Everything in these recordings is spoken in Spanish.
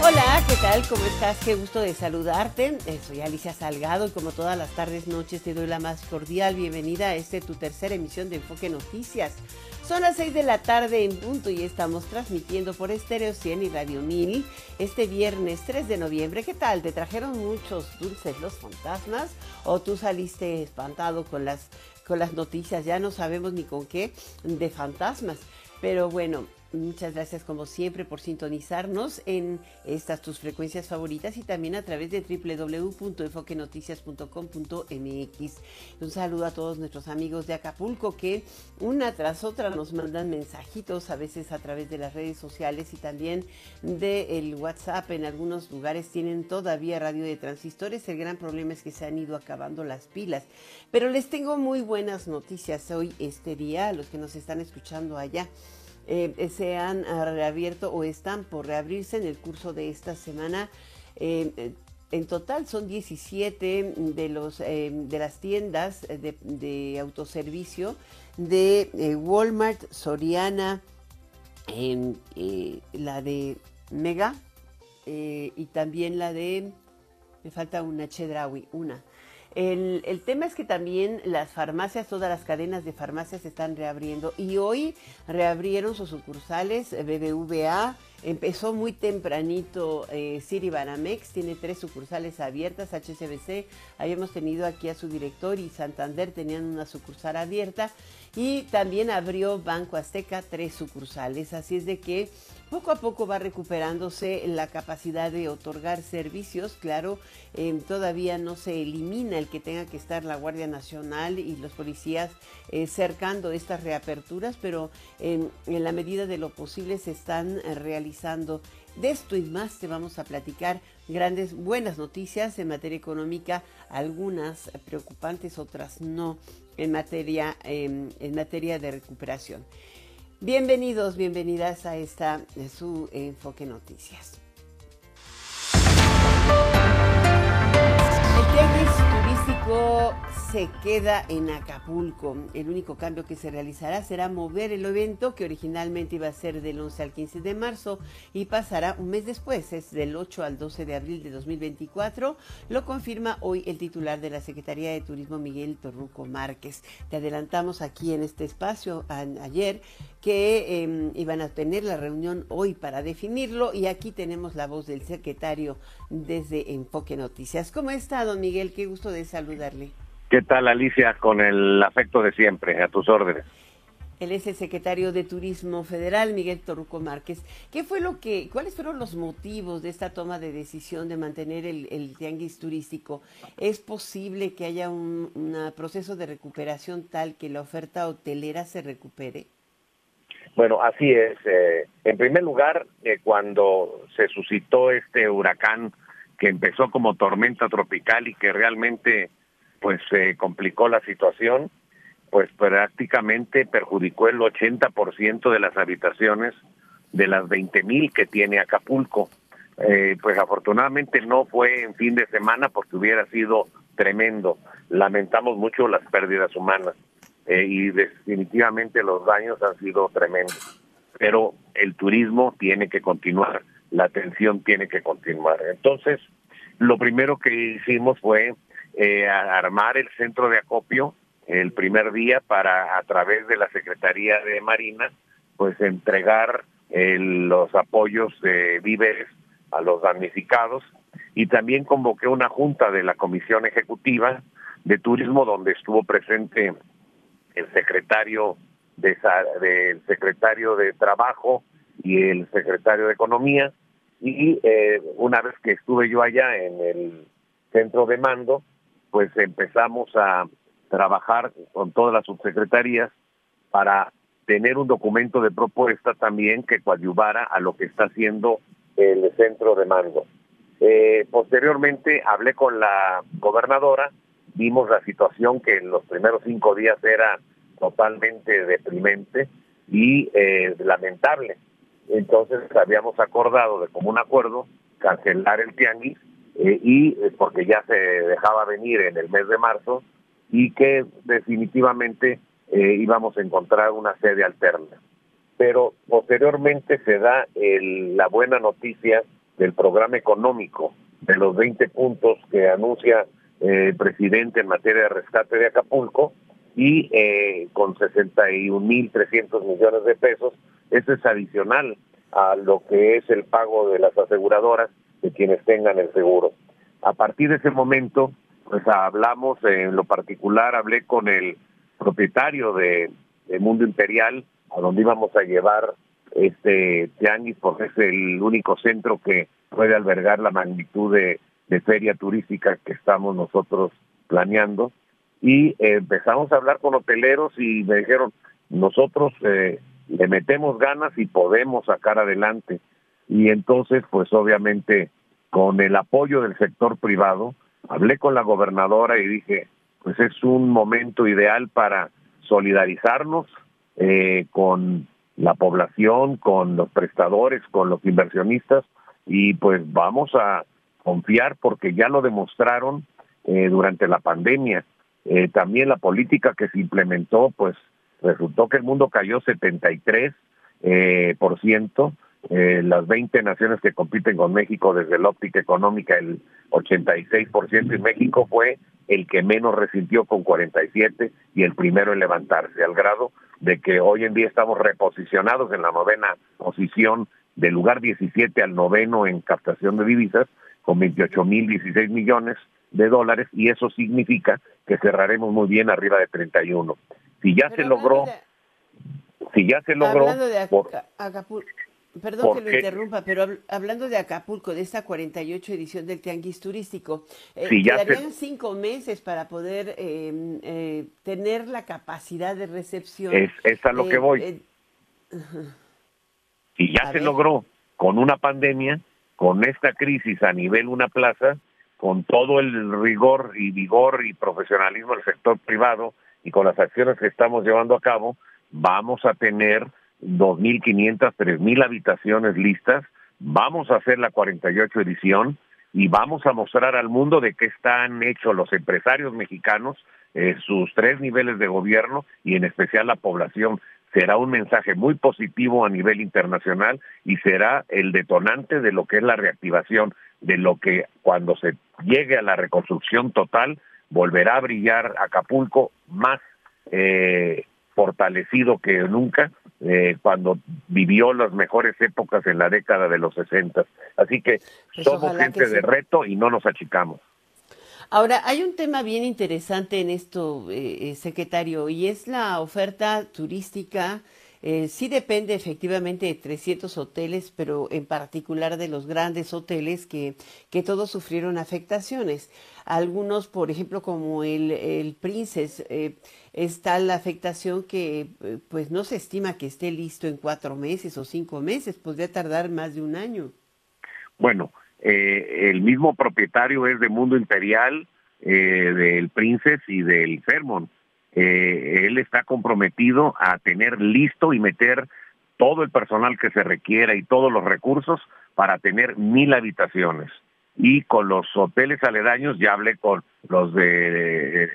Hola, ¿qué tal? ¿Cómo estás? Qué gusto de saludarte. Soy Alicia Salgado y como todas las tardes, noches, te doy la más cordial bienvenida a este tu tercera emisión de Enfoque Noticias. Son las 6 de la tarde en punto y estamos transmitiendo por Estéreo 100 y Radio 1000 este viernes 3 de noviembre. ¿Qué tal? ¿Te trajeron muchos dulces los fantasmas o tú saliste espantado con las, con las noticias? Ya no sabemos ni con qué de fantasmas. Pero bueno, Muchas gracias como siempre por sintonizarnos en estas tus frecuencias favoritas y también a través de www.enfoquenoticias.com.mx. Un saludo a todos nuestros amigos de Acapulco que una tras otra nos mandan mensajitos a veces a través de las redes sociales y también del WhatsApp. En algunos lugares tienen todavía radio de transistores. El gran problema es que se han ido acabando las pilas. Pero les tengo muy buenas noticias hoy, este día, a los que nos están escuchando allá eh, se han ah, reabierto o están por reabrirse en el curso de esta semana. Eh, eh, en total son 17 de, los, de las tiendas de, autoservicio de Walmart, Soriana, la de Mega y también la de, me falta una, Chedraui, una. El, tema es que también las farmacias, todas las cadenas de farmacias se están reabriendo y hoy reabrieron sus sucursales BBVA, Empezó muy tempranito eh, Siri Banamex, tiene tres sucursales abiertas, HSBC, habíamos tenido aquí a su director y Santander tenían una sucursal abierta. Y también abrió Banco Azteca tres sucursales, así es de que poco a poco va recuperándose la capacidad de otorgar servicios. Claro, todavía no se elimina el que tenga que estar la Guardia Nacional y los policías eh, cercando estas reaperturas, pero en la medida de lo posible se están eh, realizando. De esto y más te vamos a platicar grandes, buenas noticias en materia económica, algunas preocupantes, otras no, en materia, em, en materia de recuperación. Bienvenidos, bienvenidas a esta su Enfoque Noticias. Se queda en Acapulco. El único cambio que se realizará será mover el evento que originalmente iba a ser del 11 al 15 de marzo y pasará un mes después, es del 8 al 12 de abril de 2024. Lo confirma hoy el titular de la Secretaría de Turismo, Miguel Torruco Márquez. Te adelantamos aquí en este espacio ayer que em, iban a tener la reunión hoy para definirlo y aquí tenemos la voz del secretario desde Enfoque Noticias. ¿Cómo está, don Miguel? Qué gusto de saludarle. ¿Qué tal, Alicia? Con el afecto de siempre, a tus órdenes. Él es el secretario de Turismo Federal, Miguel Torruco Márquez. ¿Qué fue lo que, cuáles fueron los motivos de esta toma de decisión de mantener el, tianguis turístico? ¿Es posible que haya un proceso de recuperación tal que la oferta hotelera se recupere? Bueno, así es. Eh, en primer lugar, eh, cuando se suscitó este huracán que empezó como tormenta tropical y que realmente pues se complicó la situación, pues prácticamente perjudicó el 80% de las habitaciones de las 20.000 mil que tiene Acapulco. Eh, pues afortunadamente no fue en fin de semana porque hubiera sido tremendo. Lamentamos mucho las pérdidas humanas eh, y definitivamente los daños han sido tremendos. Pero el turismo tiene que continuar, la atención tiene que continuar. Entonces, lo primero que hicimos fue eh, armar el centro de acopio el primer día para a través de la Secretaría de Marina pues entregar los apoyos de víveres a los damnificados. Y también convoqué una junta de la Comisión Ejecutiva de Turismo donde estuvo presente el secretario de del secretario de Trabajo y el secretario de Economía. Y eh, una vez que estuve yo allá en el centro de mando pues empezamos a trabajar con todas las subsecretarías para tener un documento de propuesta también que coadyuvara a lo que está haciendo el centro de mando. Eh, posteriormente hablé con la gobernadora, vimos la situación que en los primeros cinco días era totalmente deprimente y eh, lamentable. Entonces habíamos acordado de común acuerdo cancelar el tianguis eh, y eh, porque ya se dejaba venir en el mes de marzo y que definitivamente eh, íbamos a encontrar una sede alterna. Pero posteriormente se da la buena noticia del programa económico, de los 20 puntos que anuncia el presidente en materia de rescate de Acapulco, y eh, con 61.300 millones de pesos, eso es adicional a lo que es el pago de las aseguradoras de quienes tengan el seguro. A partir de ese momento, pues hablamos, en lo particular hablé con el propietario de, Mundo Imperial, a donde íbamos a llevar este tianguis, porque es el único centro que puede albergar la magnitud de, feria turística que estamos nosotros planeando. Y empezamos a hablar con hoteleros y me dijeron, nosotros eh, le metemos ganas y podemos sacar adelante. Y entonces, pues obviamente, con el apoyo del sector privado, hablé con la gobernadora y dije, pues es un momento ideal para solidarizarnos eh, con la población, con los prestadores, con los inversionistas y pues vamos a confiar porque ya lo demostraron eh, durante la pandemia. Eh, también la política que se implementó, pues resultó que el mundo cayó 73 por ciento eh, las 20 naciones que compiten con México desde la óptica económica, el 86% y México fue el que menos resintió con 47 y el primero en levantarse, al grado de que hoy en día estamos reposicionados en la novena posición del lugar 17 al noveno en captación de divisas con 28 mil 16 millones de dólares y eso significa que cerraremos muy bien arriba de 31. Si ya se logró, si ya se logró, Perdón que lo interrumpa, pero hablando de Acapulco, de esta 48 edición del Tianguis Turístico, eh, quedarían cinco meses para poder em, eh, tener la capacidad de recepción. Es, a lo que voy. Y ya se logró con una pandemia, con esta crisis a nivel una plaza, con todo el rigor y vigor y profesionalismo del sector privado y con las acciones que estamos llevando a cabo, vamos a tener 2.500, 3.000 habitaciones listas. Vamos a hacer la 48 edición y vamos a mostrar al mundo de qué están hechos los empresarios mexicanos, sus tres niveles de gobierno y en especial la población. Será un mensaje muy positivo a nivel internacional y será el detonante de lo que es la reactivación, de lo que cuando se llegue a la reconstrucción total volverá a brillar Acapulco más eh, fortalecido que nunca eh, cuando vivió las mejores épocas en la década de los 60. Así que pues somos gente de reto y no nos achicamos. Ahora, hay un tema bien interesante en esto, eh, eh, secretario, y es la oferta turística eh, sí depende efectivamente de 300 hoteles, pero en particular de los grandes hoteles que, que todos sufrieron afectaciones. Algunos, por ejemplo, como el, el Princess, eh, está la afectación que eh, pues no se estima que esté listo en cuatro meses o cinco meses, podría tardar más de un año. Bueno, eh, el mismo propietario es de Mundo Imperial, del Princess y del Fairmont eh, él está comprometido a tener listo y meter todo el personal que se requiera y todos los recursos para tener mil habitaciones. Y con los hoteles aledaños, ya hablé con los de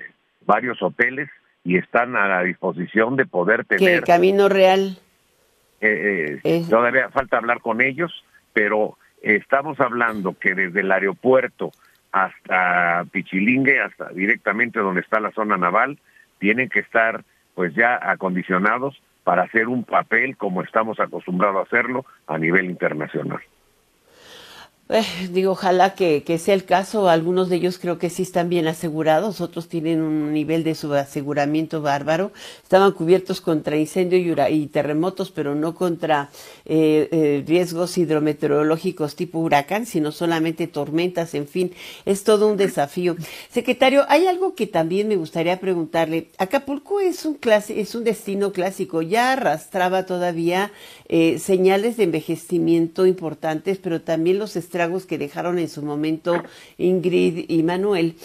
varios hoteles y están a la disposición de poder tener... ¿Qué Camino Real? Eh, eh, todavía falta hablar con ellos, pero estamos hablando que desde el aeropuerto hasta Pichilingue, hasta directamente donde está la zona naval, tienen que estar pues ya acondicionados para hacer un papel como estamos acostumbrados a hacerlo a nivel internacional. Eh, digo, ojalá que, que, sea el caso. Algunos de ellos creo que sí están bien asegurados, otros tienen un nivel de subaseguramiento bárbaro. Estaban cubiertos contra incendio y, y terremotos, pero no contra eh, eh, riesgos hidrometeorológicos tipo huracán, sino solamente tormentas, en fin, es todo un desafío. Secretario, hay algo que también me gustaría preguntarle. Acapulco es un, clase, es un destino clásico, ya arrastraba todavía señales de envejecimiento importantes, pero también los estragos que dejaron en su momento Ingrid y Manuel.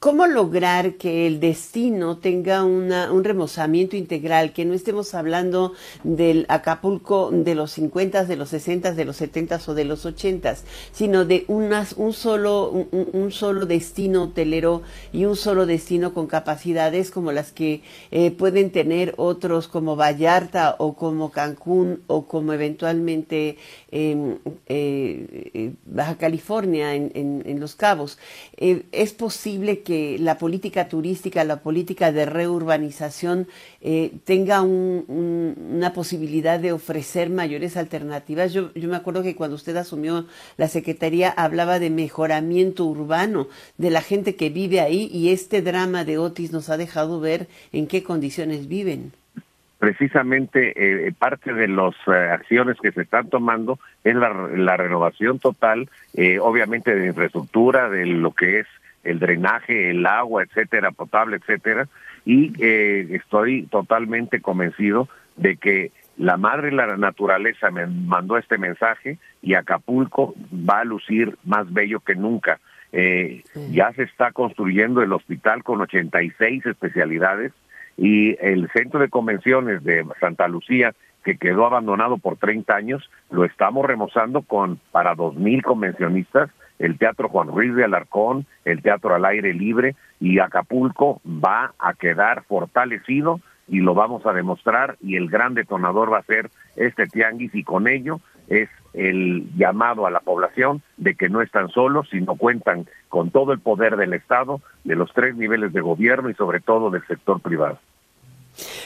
¿Cómo lograr que el destino tenga una, un remozamiento integral, que no estemos hablando del Acapulco de los 50, de los 60, de los 70 o de los 80, sino de unas, un, solo, un, solo destino hotelero y un solo destino con capacidades como las que eh, pueden tener otros como Vallarta o como Cancún o como eventualmente em, eh, eh, Baja California en, en, Los Cabos? ¿Es posible que la política turística, la política de reurbanización eh, tenga una posibilidad de ofrecer mayores alternativas. Yo, yo me acuerdo que cuando usted asumió la Secretaría hablaba de mejoramiento urbano de la gente que vive ahí y este drama de Otis nos ha dejado ver en qué condiciones viven precisamente eh, parte de las eh, acciones que se están tomando es la, la renovación total, obviamente de infraestructura, de lo que es el drenaje, el agua, etcétera, potable, etcétera, y eh, estoy totalmente convencido de que la madre la naturaleza me mandó este mensaje y Acapulco va a lucir más bello que nunca. Eh, ya se está construyendo el hospital con 86 especialidades y el centro de convenciones de Santa Lucía que quedó abandonado por 30 años, lo estamos remozando con para 2.000 convencionistas el Teatro Juan Ruiz de Alarcón, el Teatro al Aire Libre y Acapulco va a quedar fortalecido y lo vamos a demostrar y el gran detonador va a ser este tianguis y con ello es el llamado a la población de que no están solos, sino cuentan con todo el poder del Estado, de los tres niveles de gobierno y sobre todo del sector privado.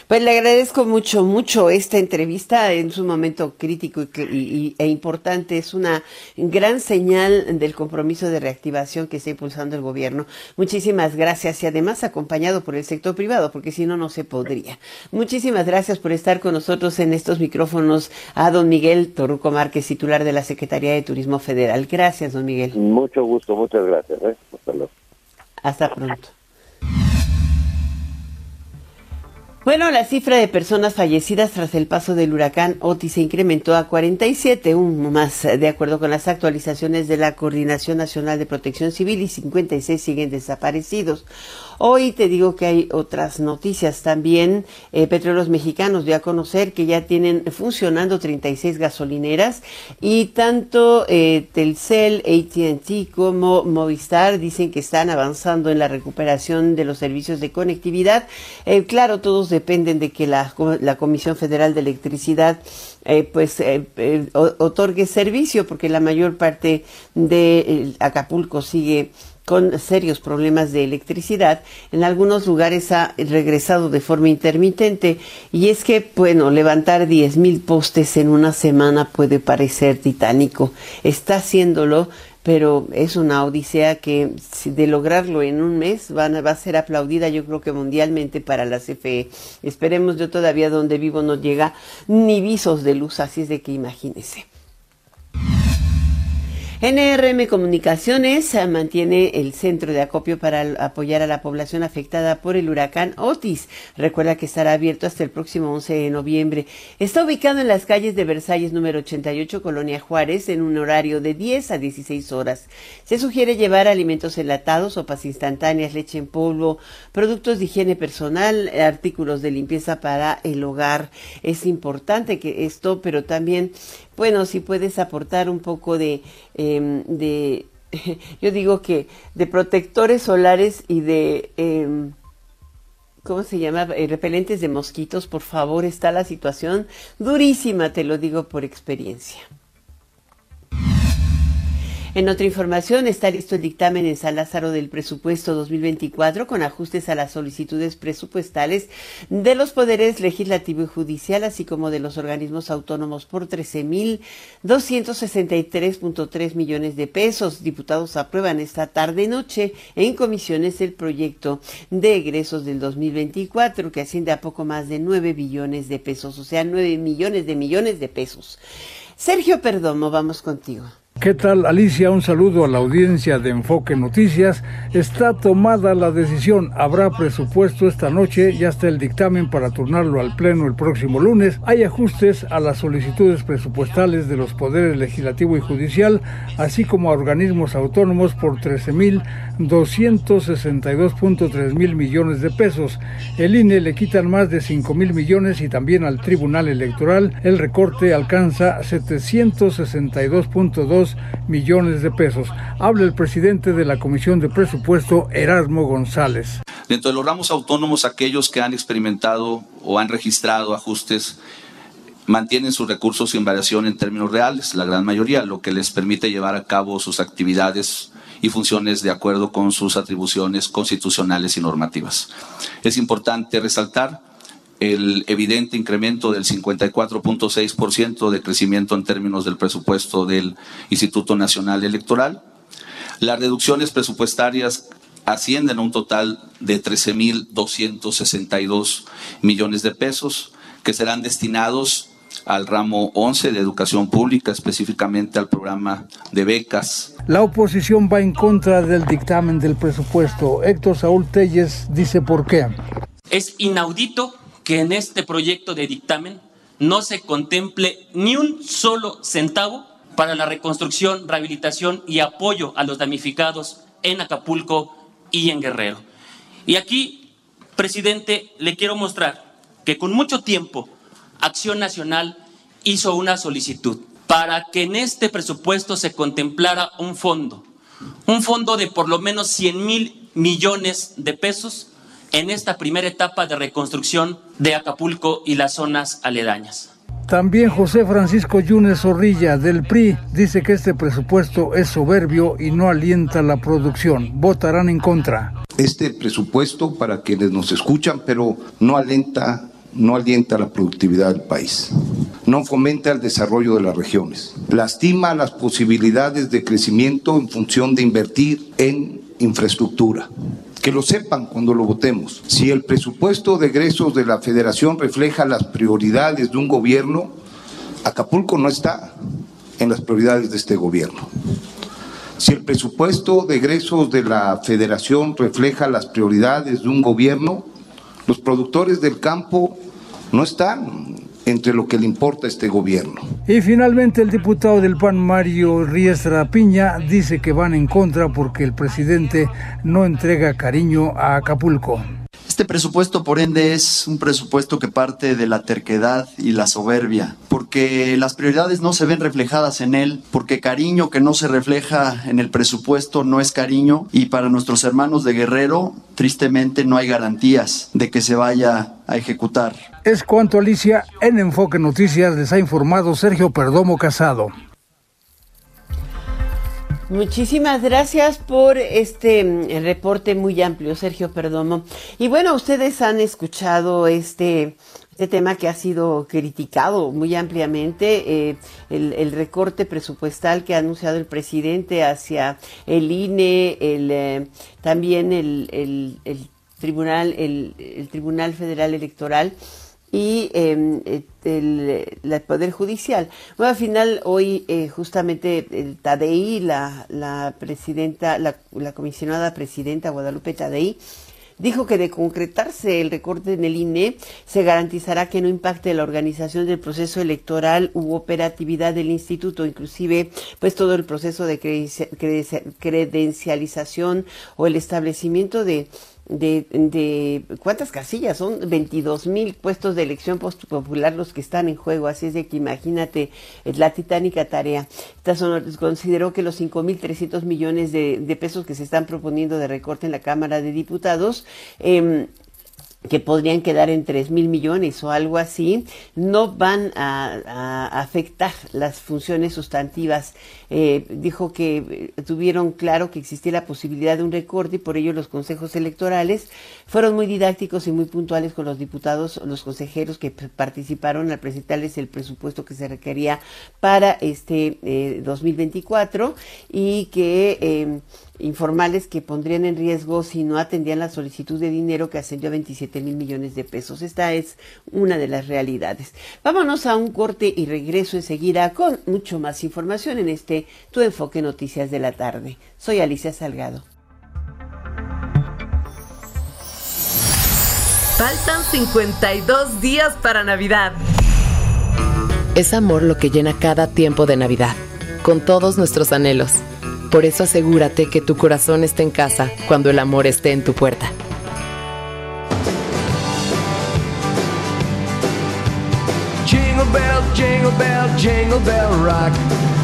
Pues le agradezco mucho, mucho esta entrevista en su momento crítico y, e importante. Es una gran señal del compromiso de reactivación que está impulsando el gobierno. Muchísimas gracias y además acompañado por el sector privado, porque si no, no se podría. Muchísimas gracias por estar con nosotros en estos micrófonos a don Miguel Torruco Márquez, titular de la Secretaría de Turismo Federal. Gracias, don Miguel. Mucho gusto, muchas gracias. ¿eh? Hasta luego. Hasta pronto. Bueno, la cifra de personas fallecidas tras el paso del huracán Otis se incrementó a 47, un más de acuerdo con las actualizaciones de la Coordinación Nacional de Protección Civil y 56 siguen desaparecidos. Hoy te digo que hay otras noticias también. Eh, Petróleos Mexicanos dio a conocer que ya tienen funcionando 36 gasolineras y tanto eh, Telcel, ATT como Movistar dicen que están avanzando en la recuperación de los servicios de conectividad. Eh, claro, todos dependen de que la, Comisión Federal de Electricidad eh, pues eh, otorgue servicio porque la mayor parte de Acapulco sigue con serios problemas de electricidad. En algunos lugares ha regresado de forma intermitente y es que, bueno, levantar 10 mil postes en una semana puede parecer titánico. Está haciéndolo pero es una odisea que de lograrlo en un mes va a ser aplaudida yo creo que mundialmente para la CFE. Esperemos yo todavía donde vivo no llega ni visos de luz, así es de que imagínese. NRM Comunicaciones eh, mantiene el centro de acopio para apoyar a la población afectada por el huracán Otis. Recuerda que estará abierto hasta el próximo 11 de noviembre. Está ubicado en las calles de Versalles número 88, Colonia Juárez, en un horario de 10 a 16 horas. Se sugiere llevar alimentos enlatados, sopas instantáneas, leche en polvo, productos de higiene personal, artículos de limpieza para el hogar. Es importante que esto, pero también bueno, si puedes aportar un poco de, em, de yo digo que de protectores solares y de, em, ¿cómo se llama? Eh, repelentes de mosquitos, por favor, está la situación durísima, te lo digo por experiencia. En otra información, está listo el dictamen en San Lázaro del presupuesto 2024 con ajustes a las solicitudes presupuestales de los poderes legislativo y judicial, así como de los organismos autónomos por 13.263.3 millones de pesos. Diputados aprueban esta tarde-noche en comisiones el proyecto de egresos del 2024 que asciende a poco más de 9 billones de pesos, o sea, 9 millones de millones de pesos. Sergio Perdomo, vamos contigo. ¿Qué tal Alicia? Un saludo a la audiencia de Enfoque Noticias. Está tomada la decisión. Habrá presupuesto esta noche. Ya está el dictamen para turnarlo al Pleno el próximo lunes. Hay ajustes a las solicitudes presupuestales de los poderes legislativo y judicial, así como a organismos autónomos por 13.262.3 mil millones de pesos. El INE le quitan más de 5 mil millones y también al Tribunal Electoral el recorte alcanza 762.2 millones de pesos. Habla el presidente de la Comisión de Presupuesto, Erasmo González. Dentro de los ramos autónomos, aquellos que han experimentado o han registrado ajustes mantienen sus recursos sin variación en términos reales, la gran mayoría, lo que les permite llevar a cabo sus actividades y funciones de acuerdo con sus atribuciones constitucionales y normativas. Es importante resaltar el evidente incremento del 54.6% de crecimiento en términos del presupuesto del Instituto Nacional Electoral. Las reducciones presupuestarias ascienden a un total de 13.262 millones de pesos que serán destinados al ramo 11 de educación pública, específicamente al programa de becas. La oposición va en contra del dictamen del presupuesto. Héctor Saúl Telles dice por qué. Es inaudito que en este proyecto de dictamen no se contemple ni un solo centavo para la reconstrucción, rehabilitación y apoyo a los damnificados en Acapulco y en Guerrero. Y aquí, presidente, le quiero mostrar que con mucho tiempo Acción Nacional hizo una solicitud para que en este presupuesto se contemplara un fondo, un fondo de por lo menos 100 mil millones de pesos en esta primera etapa de reconstrucción de Acapulco y las zonas aledañas. También José Francisco Yunes Zorrilla del PRI dice que este presupuesto es soberbio y no alienta la producción. Votarán en contra. Este presupuesto, para quienes nos escuchan, pero no alienta, no alienta la productividad del país. No fomenta el desarrollo de las regiones. Lastima las posibilidades de crecimiento en función de invertir en infraestructura que lo sepan cuando lo votemos. Si el presupuesto de egresos de la federación refleja las prioridades de un gobierno, Acapulco no está en las prioridades de este gobierno. Si el presupuesto de egresos de la federación refleja las prioridades de un gobierno, los productores del campo no están entre lo que le importa a este gobierno. Y finalmente el diputado del PAN, Mario Riestra Piña, dice que van en contra porque el presidente no entrega cariño a Acapulco. Este presupuesto, por ende, es un presupuesto que parte de la terquedad y la soberbia, porque las prioridades no se ven reflejadas en él, porque cariño que no se refleja en el presupuesto no es cariño, y para nuestros hermanos de Guerrero, tristemente no hay garantías de que se vaya a ejecutar. Es cuanto, Alicia, en Enfoque Noticias les ha informado Sergio Perdomo Casado. Muchísimas gracias por este mm, reporte muy amplio, Sergio Perdomo. Y bueno, ustedes han escuchado este, este tema que ha sido criticado muy ampliamente, eh, el, recorte presupuestal que ha anunciado el presidente hacia el INE, el, eh, también el, el tribunal, el, Tribunal Federal Electoral y em, el, Poder Judicial. Bueno, al final, hoy eh, justamente el Tadei, la, la presidenta, la, la, comisionada presidenta Guadalupe Tadei, dijo que de concretarse el recorte en el INE, se garantizará que no impacte la organización del proceso electoral u operatividad del instituto, inclusive pues todo el proceso de credencialización o el establecimiento de de, de, cuántas casillas son 22 mil puestos de elección popular los que están en juego. Así es de que imagínate es la titánica tarea. Esta son, consideró que los 5 mil 300 millones de, de, pesos que se están proponiendo de recorte en la Cámara de Diputados eh, que podrían quedar en 3 mil millones o algo así, no van a, afectar las funciones sustantivas. Eh, dijo que eh, tuvieron claro que existía la posibilidad de un recorte y por ello los consejos electorales fueron muy didácticos y muy puntuales con los diputados, los consejeros que participaron al presentarles el presupuesto que se requería para este 2024 eh, y que informales que pondrían en riesgo si no atendían la solicitud de dinero que ascendió a 27 mil millones de pesos. Esta es una de las realidades. Vámonos a un corte y regreso enseguida con mucho más información en este Tu Enfoque Noticias de la tarde. Soy Alicia Salgado. Faltan 52 días para Navidad. Es amor lo que llena cada tiempo de Navidad, con todos nuestros anhelos. Por eso asegúrate que tu corazón esté en casa cuando el amor esté en tu puerta. Jingle bell, jingle bell, jingle bell rock.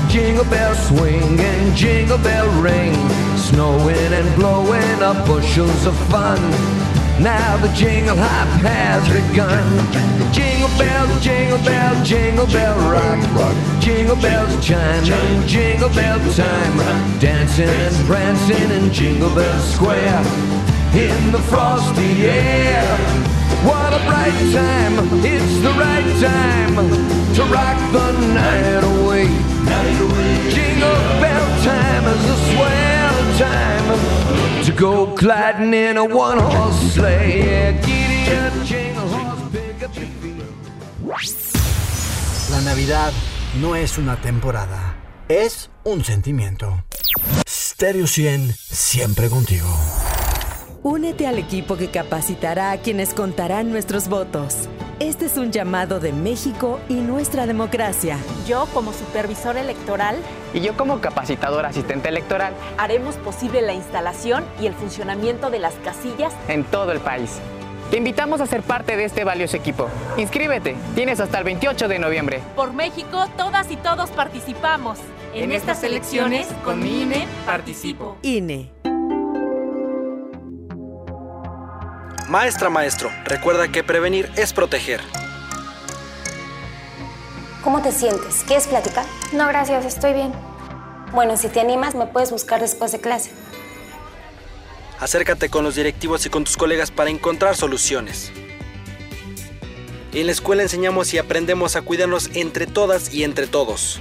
Jingle bell swing and jingle bell ring. Snowing and blowing up bushels of fun. Now the jingle hop has begun. Jingle bell, jingle bell, jingle bell rock. Jingle bells chiming, jingle bell time. Dancing and prancing in Jingle Bell Square. In the frosty air. What a bright time, it's the right time to rock the night away. Jingle bell time is a swell time to go gliding in a one horse sleigh. Yeah, giddy up, jingle horse, pick up your feet. La Navidad no es una temporada, es un sentimiento. Stereo 100, siempre contigo. Únete al equipo que capacitará a quienes contarán nuestros votos. Este es un llamado de México y nuestra democracia. Yo, como supervisor electoral, Y yo como capacitador asistente electoral haremos posible la instalación y el funcionamiento de las casillas en todo el país. Te invitamos a ser parte de este valioso equipo. Inscríbete, tienes hasta el 28 de noviembre. Por México, todas y todos participamos. En estas elecciones, con mi INE, participo. INE. Maestra, maestro, recuerda que prevenir es proteger. ¿Cómo te sientes? ¿Quieres platicar? No, gracias, estoy bien. Bueno, si te animas, me puedes buscar después de clase. Acércate con los directivos y con tus colegas para encontrar soluciones. En la escuela enseñamos y aprendemos a cuidarnos entre todas y entre todos.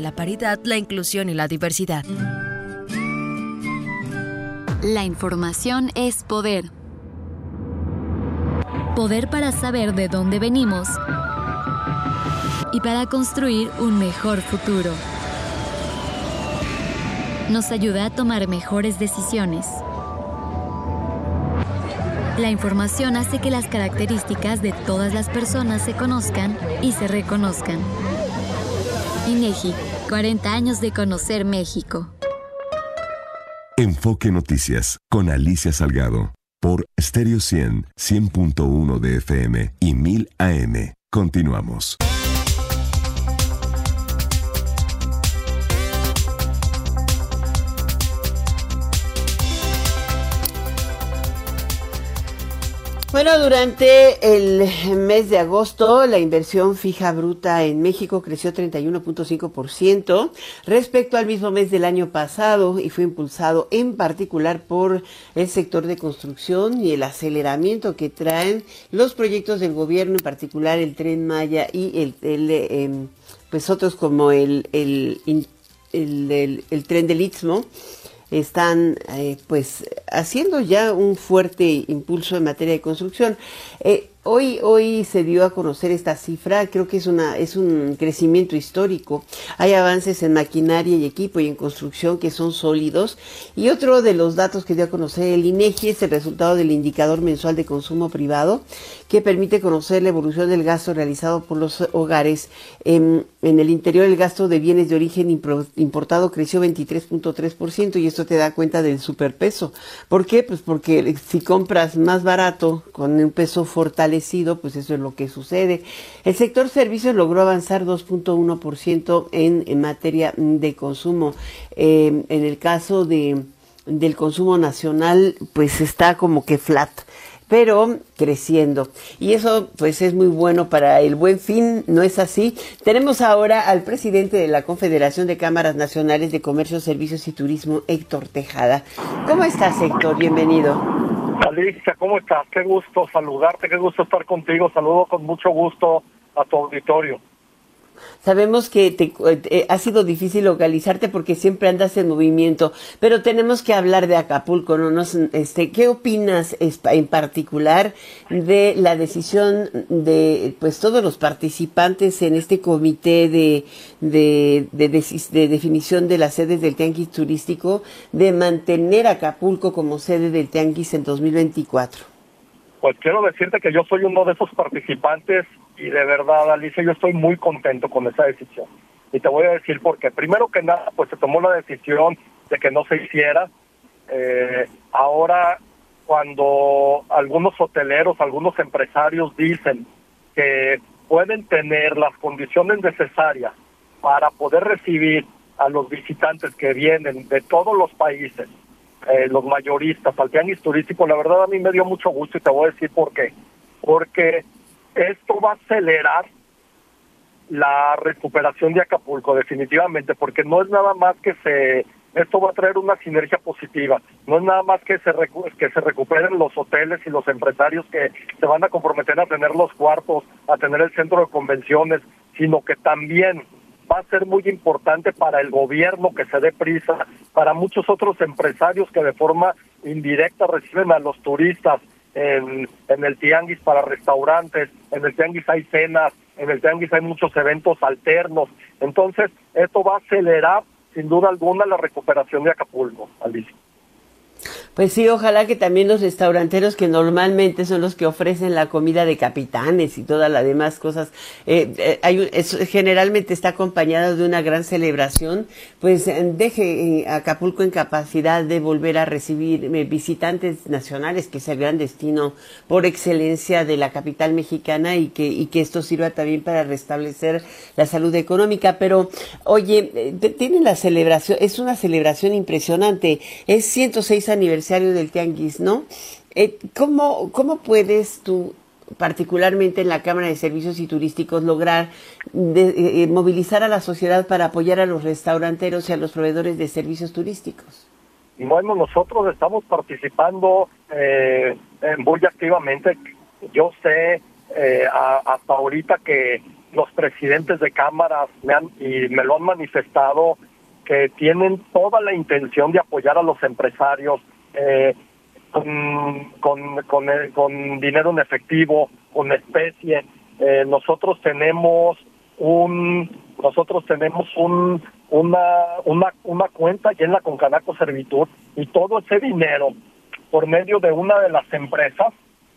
la paridad, la inclusión y la diversidad. La información es poder. Poder para saber de dónde venimos y para construir un mejor futuro. Nos ayuda a tomar mejores decisiones. La información hace que las características de todas las personas se conozcan y se reconozcan. INEGI, 40 años de conocer México. Enfoque Noticias con Alicia Salgado por Stereo 100, 100.1 de FM y 1000 AM. Continuamos. Bueno, durante el mes de agosto, la inversión fija bruta en México creció 31.5% respecto al mismo mes del año pasado y fue impulsado en particular por el sector de construcción y el aceleramiento que traen los proyectos del gobierno, en particular el tren Maya y el, eh, pues otros como el, el tren del Istmo están eh, pues haciendo ya un fuerte impulso en materia de construcción. Eh, Hoy, hoy se dio a conocer esta cifra, creo que es, una, es un crecimiento histórico. Hay avances en maquinaria y equipo y en construcción que son sólidos. Y otro de los datos que dio a conocer el INEGI es el resultado del indicador mensual de consumo privado, que permite conocer la evolución del gasto realizado por los hogares. En, en el interior, el gasto de bienes de origen importado creció 23.3% y esto te da cuenta del superpeso. ¿Por qué? Pues porque si compras más barato con un peso fortalecido, pues eso es lo que sucede. El sector servicios logró avanzar 2.1% en, en materia de consumo. Eh, en el caso de del consumo nacional pues está como que flat pero creciendo. Y eso pues es muy bueno para el buen fin, ¿no es así? Tenemos ahora al presidente de la Confederación de Cámaras Nacionales de Comercio, Servicios y Turismo, Héctor Tejada. ¿Cómo estás, Héctor? Bienvenido. Alicia, ¿cómo estás? Qué gusto saludarte, qué gusto estar contigo. Saludo con mucho gusto a tu auditorio. Sabemos que te, eh, ha sido difícil localizarte porque siempre andas en movimiento, pero tenemos que hablar de Acapulco, ¿no? Nos, este, ¿Qué opinas en particular de la decisión de pues todos los participantes en este comité de, de, de, de definición de las sedes del Tianguis turístico de mantener Acapulco como sede del Tianguis en 2024? Pues quiero decirte que yo soy uno de esos participantes y de verdad, Alicia, yo estoy muy contento con esa decisión. Y te voy a decir por qué. Primero que nada, pues se tomó la decisión de que no se hiciera. Eh, ahora, cuando algunos hoteleros, algunos empresarios dicen que pueden tener las condiciones necesarias para poder recibir a los visitantes que vienen de todos los países, eh, los mayoristas, al tianguis turístico, la verdad a mí me dio mucho gusto y te voy a decir por qué. Porque esto va a acelerar la recuperación de Acapulco definitivamente, porque no es nada más que se esto va a traer una sinergia positiva. No es nada más que se que se recuperen los hoteles y los empresarios que se van a comprometer a tener los cuartos, a tener el centro de convenciones, sino que también va a ser muy importante para el gobierno que se dé prisa, para muchos otros empresarios que de forma indirecta reciben a los turistas en, el tianguis para restaurantes, en el tianguis hay cenas, en el tianguis hay muchos eventos alternos. Entonces, esto va a acelerar sin duda alguna la recuperación de Acapulco, Alicia. Pues sí, ojalá que también los restauranteros que normalmente son los que ofrecen la comida de capitanes y todas las demás cosas, eh, eh hay, generalmente está acompañado de una gran celebración, pues eh, deje eh, Acapulco en capacidad de volver a recibir visitantes nacionales, que es el gran destino por excelencia de la capital mexicana y que, y que esto sirva también para restablecer la salud económica. Pero, oye, tienen la celebración, es una celebración impresionante, es 106 aniversario del Tianguis, ¿no? Eh, ¿cómo, ¿Cómo puedes tú particularmente en la Cámara de Servicios y Turísticos, lograr eh, movilizar a la sociedad para apoyar a los restauranteros y a los proveedores de servicios turísticos? Bueno, nosotros estamos participando eh, muy activamente. Yo sé hasta ahorita que los presidentes de cámaras me han, y me lo han manifestado que tienen toda la intención de apoyar a los empresarios eh, con, con, eh, con, dinero en efectivo, con especie. Eh, nosotros tenemos un nosotros tenemos un una una una cuenta en la Concanaco Servitud y todo ese dinero por medio de una de las empresas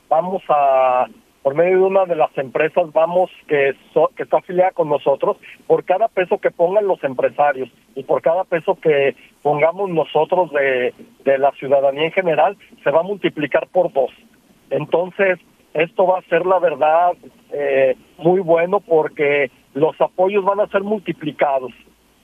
vamos a por medio de una de las empresas vamos que, que está afiliada con nosotros, por cada peso que pongan los empresarios y por cada peso que pongamos nosotros de, de la ciudadanía en general, se va a multiplicar por dos. Entonces, esto va a ser la verdad eh, muy bueno porque los apoyos van a ser multiplicados.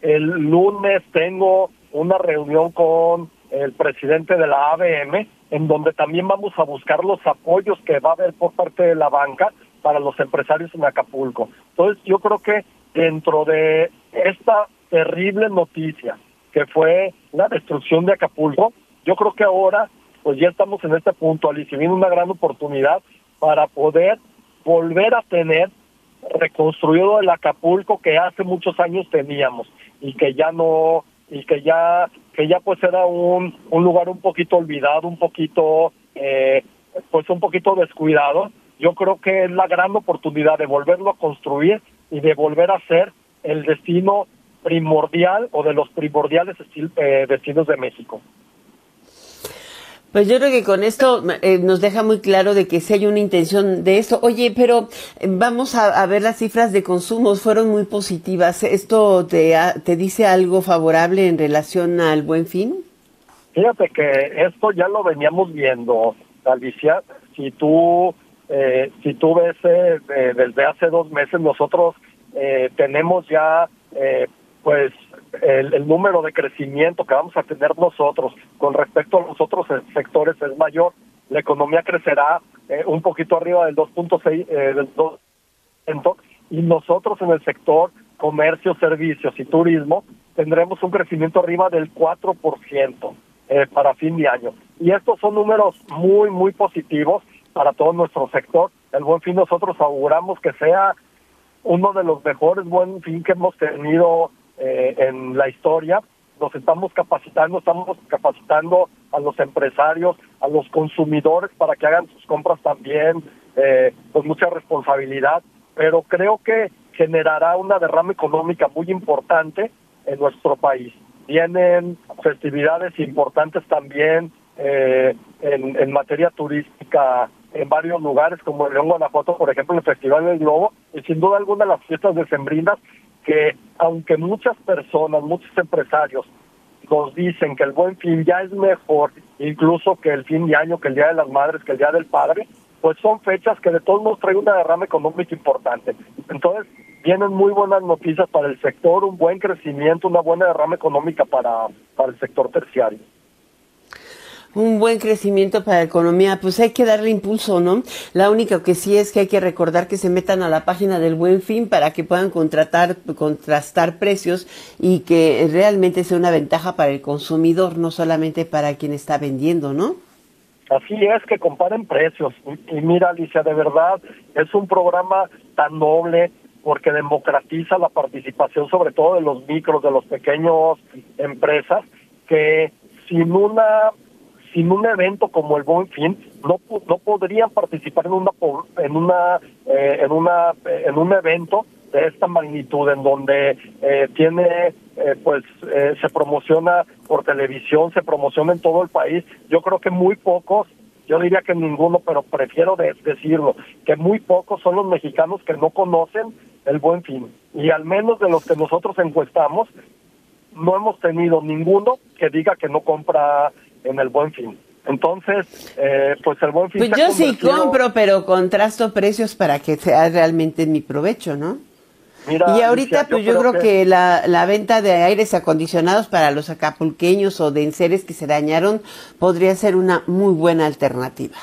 El lunes tengo una reunión con el presidente de la ABM en donde también vamos a buscar los apoyos que va a haber por parte de la banca para los empresarios en Acapulco. Entonces yo creo que dentro de esta terrible noticia que fue la destrucción de Acapulco, yo creo que ahora pues ya estamos en este punto, viene una gran oportunidad para poder volver a tener reconstruido el Acapulco que hace muchos años teníamos y que ya no y que ya que ya pues era un, un lugar un poquito olvidado, un poquito eh, pues un poquito descuidado. Yo creo que es la gran oportunidad de volverlo a construir y de volver a ser el destino primordial o de los primordiales eh, destinos de México. Pues yo creo que con esto eh, nos deja muy claro de que sí hay una intención de esto. Oye, pero eh, vamos a, ver las cifras de consumos, fueron muy positivas. ¿Esto te, te dice algo favorable en relación al buen fin? Fíjate que esto ya lo veníamos viendo, Alicia. Si tú, eh, si tú ves desde hace dos meses, nosotros tenemos ya pues el, número de crecimiento que vamos a tener nosotros con respecto a los otros sectores es mayor. La economía crecerá eh, un poquito arriba del 2.6, eh, del 2%, y nosotros en el sector comercio, servicios y turismo tendremos un crecimiento arriba del 4% eh, para fin de año. Y estos son números muy, muy positivos para todo nuestro sector. El buen fin nosotros auguramos que sea uno de los mejores buen fin que hemos tenido eh, en la historia. Nos estamos capacitando, estamos capacitando a los empresarios, a los consumidores para que hagan sus compras también eh, con mucha responsabilidad, pero creo que generará una derrama económica muy importante en nuestro país. Vienen festividades importantes también eh, en, materia turística en varios lugares, como en León, Guanajuato, por ejemplo, el Festival del Globo, y sin duda alguna las fiestas decembrinas, que aunque muchas personas, muchos empresarios nos dicen que el buen fin ya es mejor, incluso que el fin de año, que el Día de las Madres, que el Día del Padre, pues son fechas que de todos modos traen una derrama económica importante. Entonces, vienen muy buenas noticias para el sector, un buen crecimiento, una buena derrama económica para, para el sector terciario un buen crecimiento para la economía, pues hay que darle impulso, ¿no? La única que sí es que hay que recordar que se metan a la página del Buen Fin para que puedan contratar, contrastar precios y que realmente sea una ventaja para el consumidor, no solamente para quien está vendiendo, ¿no? Así es, que comparen precios. Y mira, Alicia, de verdad, es un programa tan noble porque democratiza la participación sobre todo de los micros, de los pequeños empresas, que sin una sin un evento como el Buen Fin no no podrían participar en una en una eh, en una en un evento de esta magnitud en donde eh, tiene eh, pues se promociona por televisión se promociona en todo el país. Yo creo que muy pocos yo diría que ninguno pero prefiero decirlo que muy pocos son los mexicanos que no conocen el Buen Fin. Y al menos de los que nosotros encuestamos no hemos tenido ninguno que diga que no compra en el buen fin. Entonces, eh, pues el buen fin. Pues yo sí compro, pero contrasto precios para que sea realmente mi provecho, ¿no? y ahorita, pues yo, creo, que, la, la, venta de aires acondicionados para los acapulqueños o de enseres que se dañaron podría ser una muy buena alternativa.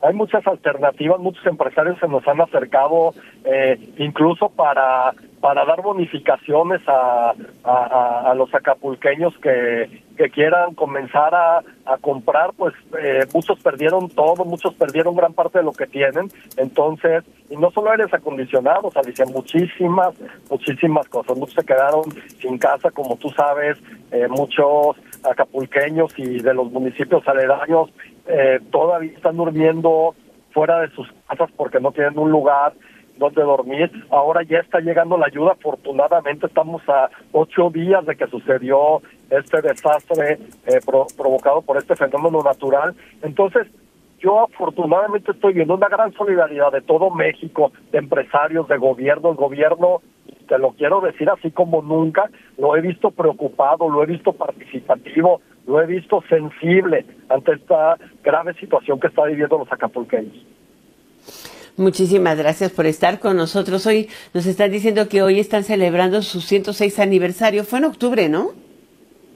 Hay muchas alternativas, muchos empresarios se nos han acercado, eh, incluso para para dar bonificaciones a, a, los acapulqueños que, que quieran comenzar a, a comprar, pues eh, muchos perdieron todo, muchos perdieron gran parte de lo que tienen. Entonces, y no solo aires acondicionados, Alicia, muchísimas, muchísimas cosas. Muchos se quedaron sin casa, como tú sabes, eh, muchos acapulqueños y de los municipios aledaños eh, todavía están durmiendo fuera de sus casas porque no tienen un lugar donde dormir. Ahora ya está llegando la ayuda. Afortunadamente estamos a ocho días de que sucedió este desastre eh, provocado por este fenómeno natural. Entonces, yo afortunadamente estoy viendo una gran solidaridad de todo México, de empresarios, de gobierno. El gobierno, te lo quiero decir así como nunca, lo he visto preocupado, lo he visto participativo, lo he visto sensible ante esta grave situación que está viviendo los acapulqueños. Muchísimas gracias por estar con nosotros. Hoy nos están diciendo que hoy están celebrando su 106 aniversario. Fue en octubre, ¿no?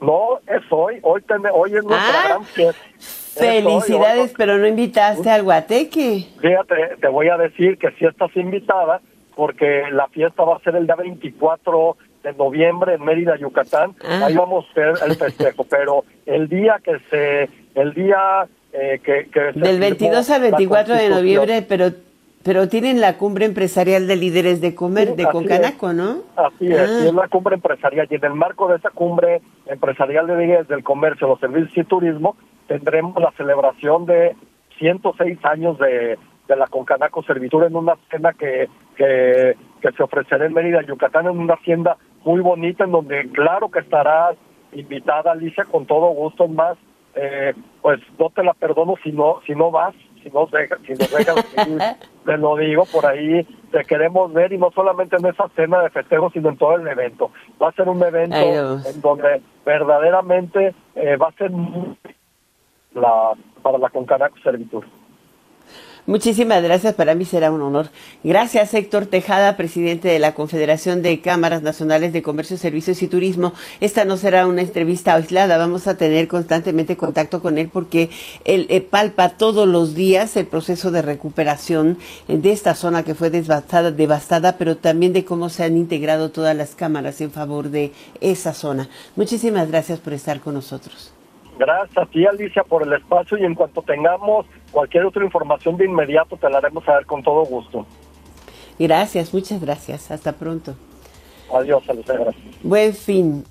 No, es hoy. Hoy, hoy es nuestra ah, gran fiesta. Felicidades, pero no invitaste al guateque. Fíjate, te voy a decir que sí estás invitada porque la fiesta va a ser el día 24 de noviembre en Mérida, Yucatán. Ah. Ahí vamos a hacer el festejo, pero el día que se, el día eh, que, que Del 22 al 24 de noviembre, pero pero tienen la cumbre empresarial de líderes de comer, de Concanaco, ¿no? Así es, ah. es la cumbre empresarial. Y en el marco de esa cumbre empresarial de líderes del comercio, los servicios y turismo, tendremos la celebración de 106 años de, de la Concanaco Servitura en una cena que, que, que se ofrecerá en Mérida, Yucatán, en una hacienda muy bonita, en donde claro que estarás invitada, Alicia, con todo gusto. más, eh, pues no te la perdono si no, si no vas si nos dejan, si nos dejan te lo digo, por ahí te queremos ver y no solamente en esa cena de festejo, sino en todo el evento. Va a ser un evento en donde verdaderamente eh, va a ser la, para la Concanaco Servitur. Muchísimas gracias, para mí será un honor. Gracias, Héctor Tejada, presidente de la Confederación de Cámaras Nacionales de Comercio, Servicios y Turismo. Esta no será una entrevista aislada, vamos a tener constantemente contacto con él porque él eh, palpa todos los días el proceso de recuperación de esta zona que fue devastada, devastada, pero también de cómo se han integrado todas las cámaras en favor de esa zona. Muchísimas gracias por estar con nosotros. Gracias a ti, Alicia, por el espacio y en cuanto tengamos cualquier otra información de inmediato te la haremos saber con todo gusto. Gracias, muchas gracias. Hasta pronto. Adiós, Alicia, gracias. Buen fin.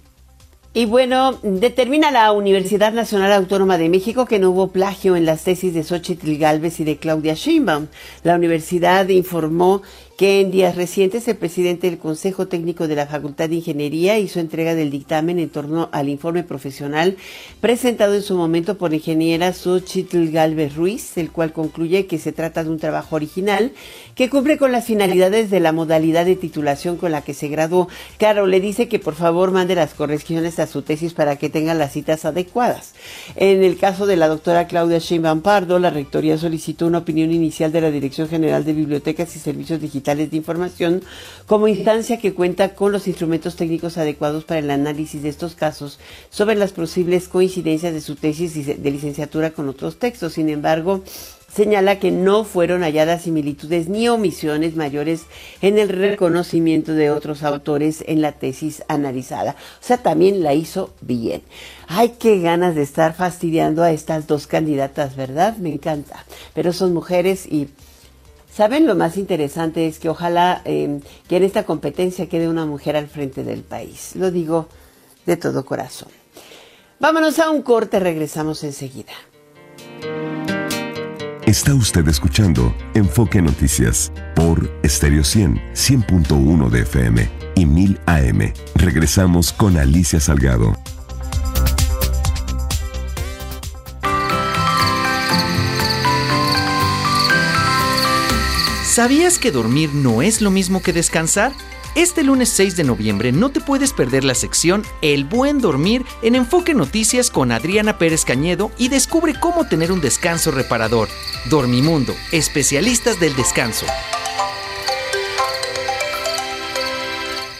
Y bueno, determina la Universidad Nacional Autónoma de México que no hubo plagio en las tesis de Xochitl Galvez y de Claudia Sheinbaum. La universidad informó que en días recientes el presidente del Consejo Técnico de la Facultad de Ingeniería hizo entrega del dictamen en torno al informe profesional presentado en su momento por ingeniera Xochitl Galvez Ruiz, el cual concluye que se trata de un trabajo original que cumple con las finalidades de la modalidad de titulación con la que se graduó. Claro, le dice que por favor mande las correcciones a su tesis para que tenga las citas adecuadas. En el caso de la doctora Claudia Sheinbaum Pardo, la rectoría solicitó una opinión inicial de la Dirección General de Bibliotecas y Servicios Digitales de información como instancia que cuenta con los instrumentos técnicos adecuados para el análisis de estos casos sobre las posibles coincidencias de su tesis de licenciatura con otros textos. Sin embargo, señala que no fueron halladas similitudes ni omisiones mayores en el reconocimiento de otros autores en la tesis analizada. O sea, también la hizo bien. Ay, qué ganas de estar fastidiando a estas dos candidatas, ¿verdad? Me encanta. Pero son mujeres y Saben, lo más interesante es que ojalá eh, que en esta competencia quede una mujer al frente del país. Lo digo de todo corazón. Vámonos a un corte, regresamos enseguida. Está usted escuchando Enfoque Noticias por Stereo 100, 100.1 de FM y 1000 AM. Regresamos con Alicia Salgado. ¿Sabías que dormir no es lo mismo que descansar? Este lunes 6 de noviembre no te puedes perder la sección El buen dormir en Enfoque Noticias con Adriana Pérez Cañedo y descubre cómo tener un descanso reparador. Dormimundo, especialistas del descanso.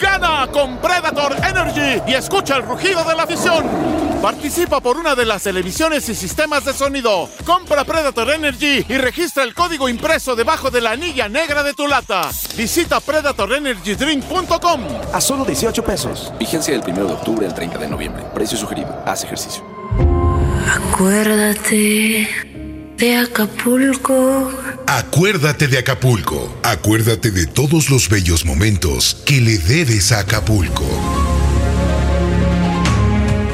Gana con Predator Energy y escucha el rugido de la afición. Participa por una de las televisiones y sistemas de sonido. Compra Predator Energy y registra el código impreso debajo de la anilla negra de tu lata. Visita predatorenergydrink.com. A solo 18 pesos. Vigencia del 1 de octubre al 30 de noviembre. Precio sugerido. Haz ejercicio. Acuérdate de Acapulco. Acuérdate de Acapulco. Acuérdate de todos los bellos momentos que le debes a Acapulco.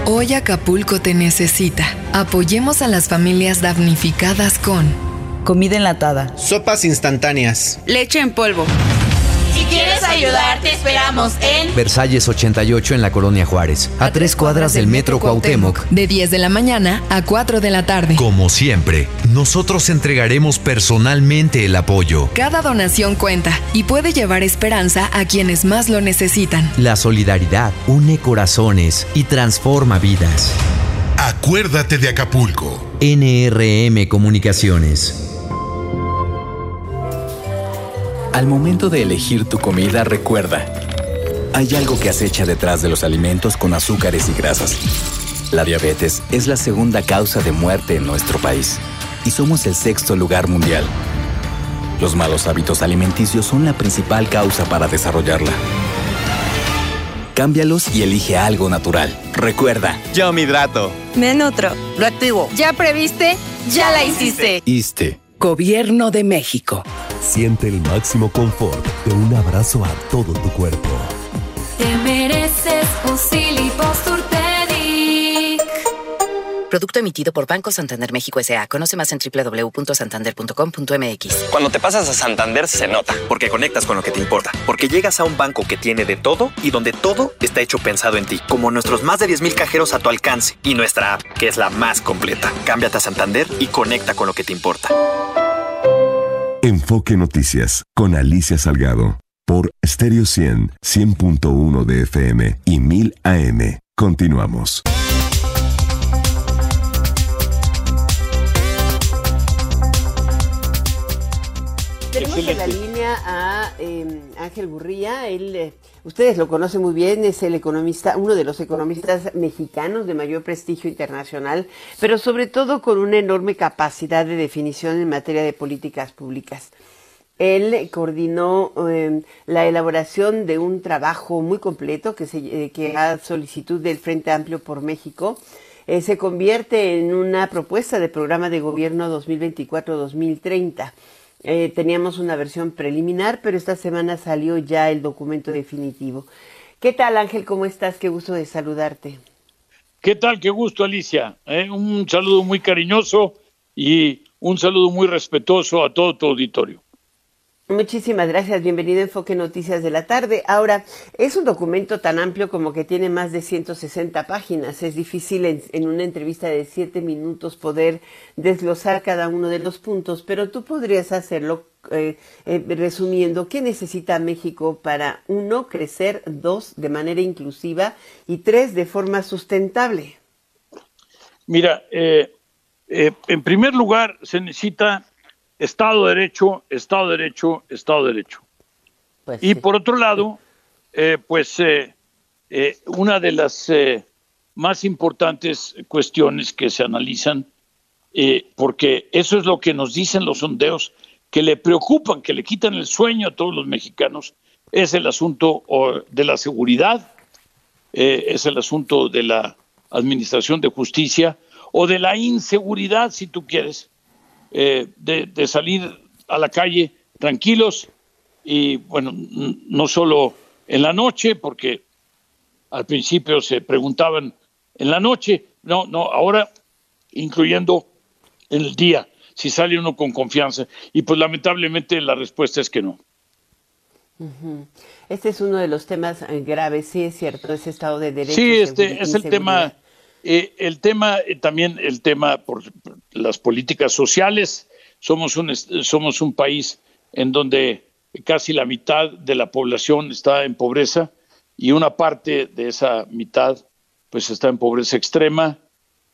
Hoy Acapulco te necesita. Apoyemos a las familias damnificadas con comida enlatada, sopas instantáneas, leche en polvo. Si quieres ayudar, te esperamos en Versalles 88 en la Colonia Juárez, a, tres cuadras del Metro Cuauhtémoc. De 10 de la mañana a 4 de la tarde. Como siempre, nosotros entregaremos personalmente el apoyo. Cada donación cuenta y puede llevar esperanza a quienes más lo necesitan. La solidaridad une corazones y transforma vidas. Acuérdate de Acapulco. NRM Comunicaciones. Al momento de elegir tu comida, recuerda, hay algo que acecha detrás de los alimentos con azúcares y grasas. La diabetes es la segunda causa de muerte en nuestro país y somos el sexto lugar mundial. Los malos hábitos alimenticios son la principal causa para desarrollarla. Cámbialos y elige algo natural. Recuerda, yo me hidrato. Me nutro. Lo activo. ¿Ya previste? Ya la hiciste. ISTE. Gobierno de México. Siente el máximo confort de un abrazo a todo tu cuerpo. Te mereces un Producto emitido por Banco Santander México S.A. Conoce más en www.santander.com.mx. Cuando te pasas a Santander se nota, porque conectas con lo que te importa, porque llegas a un banco que tiene de todo y donde todo está hecho pensado en ti, como nuestros más de 10.000 cajeros a tu alcance y nuestra app, que es la más completa. Cámbiate a Santander y conecta con lo que te importa. Enfoque Noticias con Alicia Salgado por Stereo 100, 100.1 de FM y 1000 AM. Continuamos. Tenemos en la línea a eh, Ángel Burría. Él, eh, ustedes lo conocen muy bien, es el economista, uno de los economistas mexicanos de mayor prestigio internacional, pero sobre todo con una enorme capacidad de definición en materia de políticas públicas. Él coordinó eh, la elaboración de un trabajo muy completo que, se, eh, que a solicitud del Frente Amplio por México eh, se convierte en una propuesta de programa de gobierno 2024-2030. Eh, teníamos una versión preliminar, pero esta semana salió ya el documento definitivo. ¿Qué tal, Ángel? ¿Cómo estás? Qué gusto de saludarte. ¿Qué tal? Qué gusto, Alicia. Eh, un saludo muy cariñoso y un saludo muy respetuoso a todo tu auditorio. Muchísimas gracias, bienvenido a Enfoque Noticias de la Tarde. Ahora, es un documento tan amplio como que tiene más de 160 páginas. Es difícil en, una entrevista de siete minutos poder desglosar cada uno de los puntos, pero tú podrías hacerlo eh, eh, resumiendo. ¿Qué necesita México para, uno, crecer, dos, de manera inclusiva y tres, de forma sustentable? Mira, eh, en primer lugar, se necesita Estado de Derecho, Estado de Derecho, Estado de Derecho. Pues y sí. por otro lado, eh, pues eh, eh, una de las más importantes cuestiones que se analizan, porque eso es lo que nos dicen los sondeos, que le preocupan, que le quitan el sueño a todos los mexicanos, es el asunto de la seguridad, es el asunto de la administración de justicia o de la inseguridad, si tú quieres eh, de, de, salir a la calle tranquilos y bueno, no solo en la noche, porque al principio se preguntaban en la noche, no, no, ahora incluyendo en el día, si sale uno con confianza. Y pues lamentablemente la respuesta es que no. Este es uno de los temas eh, graves, sí es cierto, ese Estado de Derecho. Sí, este es el tema eh, el tema, eh, también el tema por las políticas sociales. Somos un, somos un país en donde casi la mitad de la población está en pobreza y una parte de esa mitad pues está en pobreza extrema.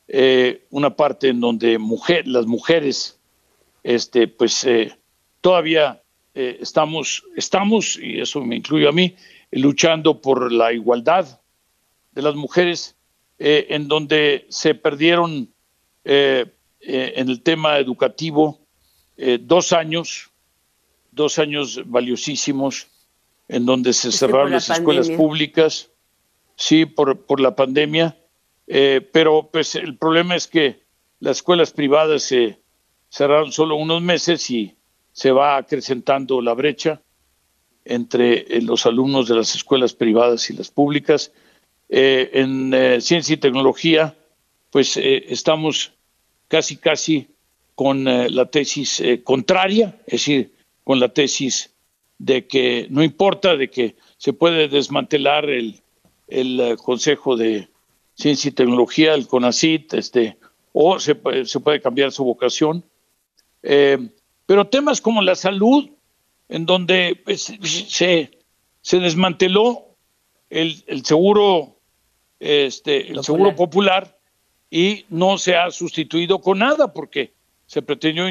Eh, una parte en donde mujer, las mujeres este, pues todavía estamos, estamos, y eso me incluye a mí, luchando por la igualdad de las mujeres eh, en donde se perdieron eh, eh, en el tema educativo dos años, dos años valiosísimos, en donde se cerraron las pandemia. escuelas públicas, sí, por, por la pandemia, pero pues el problema es que las escuelas privadas se cerraron solo unos meses y se va acrecentando la brecha entre los alumnos de las escuelas privadas y las públicas eh, en eh, ciencia y tecnología, pues eh, estamos casi, casi con la tesis contraria, es decir, con la tesis de que no importa, de que se puede desmantelar el, el Consejo de Ciencia y Tecnología, el CONACIT, este, o se, se puede cambiar su vocación. pero temas como la salud, en donde pues, se, se desmanteló el, el seguro este, el Seguro Popular y no se ha sustituido con nada porque se pretendió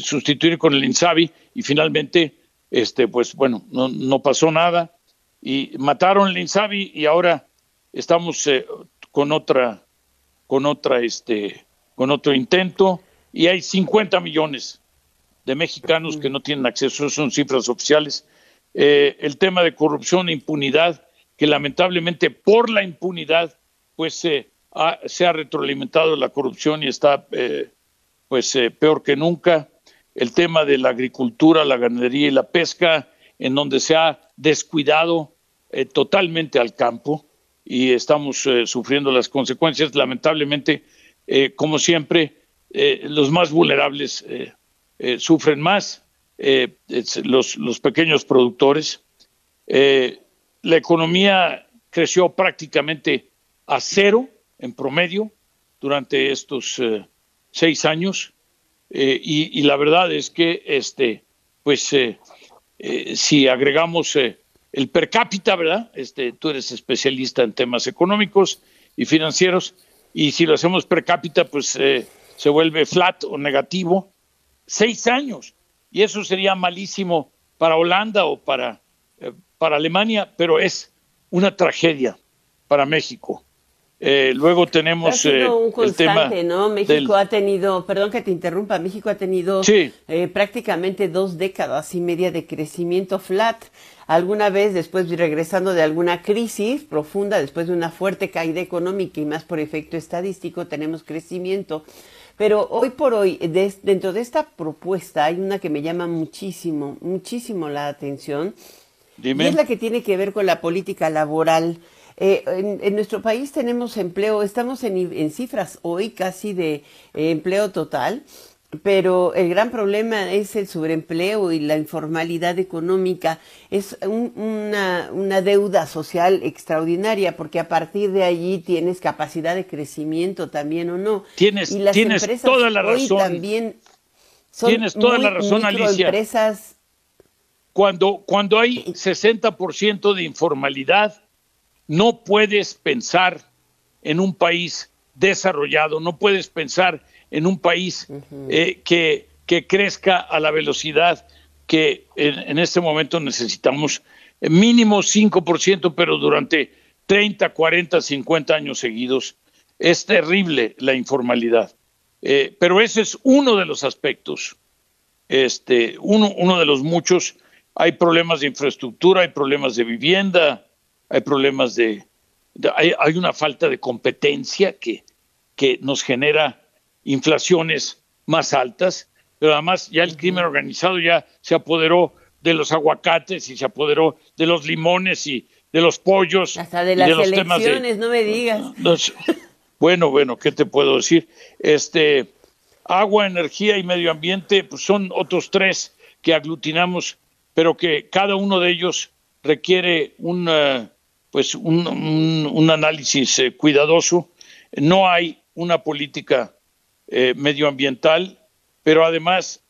sustituir con el INSABI y finalmente, este, pues bueno, no, no pasó nada y mataron el INSABI y ahora estamos eh, con otra, con otra, este, con otro intento y hay 50 millones de mexicanos que no tienen acceso, son cifras oficiales. Eh, el tema de corrupción e impunidad que lamentablemente por la impunidad pues se ha retroalimentado la corrupción y está eh, pues eh, peor que nunca. El tema de la agricultura, la ganadería y la pesca, en donde se ha descuidado eh, totalmente al campo y estamos sufriendo las consecuencias. Lamentablemente eh, como siempre, eh, los más vulnerables sufren más, los, los, pequeños productores. La economía creció prácticamente a cero en promedio durante estos seis años y, la verdad es que este pues si agregamos el per cápita, ¿verdad? Este, tú eres especialista en temas económicos y financieros, y si lo hacemos per cápita, pues eh, se vuelve flat o negativo. Seis años, y eso sería malísimo para Holanda o para, eh, para Alemania, pero es una tragedia para México. Eh, luego tenemos eh, un constante, ¿no? México ha tenido, perdón que te interrumpa, México ha tenido eh, prácticamente dos décadas y media de crecimiento flat. Alguna vez después regresando de alguna crisis profunda, después de una fuerte caída económica y más por efecto estadístico, tenemos crecimiento. Pero hoy por hoy, dentro de esta propuesta hay una que me llama muchísimo, muchísimo la atención. Y es la que tiene que ver con la política laboral. Eh, en, nuestro país tenemos empleo, estamos en, cifras hoy casi de eh, empleo total, pero el gran problema es el sobreempleo y la informalidad económica. Es una, deuda social extraordinaria porque a partir de allí tienes capacidad de crecimiento también o no. Tienes, tienes toda la razón. también tienes toda la razón, Alicia. Empresas... Cuando, cuando hay 60% de informalidad, no puedes pensar en un país desarrollado, no puedes pensar en un país eh, que, que, crezca a la velocidad que en, este momento necesitamos. Mínimo 5%, pero durante 30, 40, 50 años seguidos. Es terrible la informalidad. Eh, pero ese es uno de los aspectos, este, uno, uno de los muchos. Hay problemas de infraestructura, hay problemas de vivienda, hay problemas de, hay, hay, una falta de competencia que, que nos genera inflaciones más altas, pero además ya el crimen organizado ya se apoderó de los aguacates y se apoderó de los limones y de los pollos. Hasta de las elecciones, no me digas. bueno, bueno, ¿qué te puedo decir? Este, agua, energía y medio ambiente pues son otros tres que aglutinamos, pero que cada uno de ellos requiere un, pues un, análisis eh, cuidadoso. No hay una política eh, medioambiental, pero además,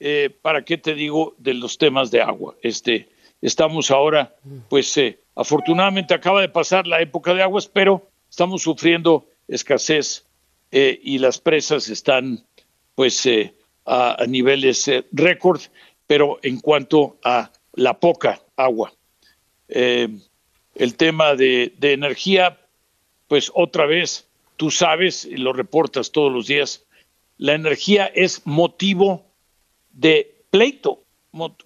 eh, ¿para qué te digo de los temas de agua? Este, estamos ahora, pues afortunadamente acaba de pasar la época de aguas, pero estamos sufriendo escasez y las presas están, pues, a, niveles récord, pero en cuanto a la poca agua el tema de, energía, pues otra vez, tú sabes y lo reportas todos los días, la energía es motivo de pleito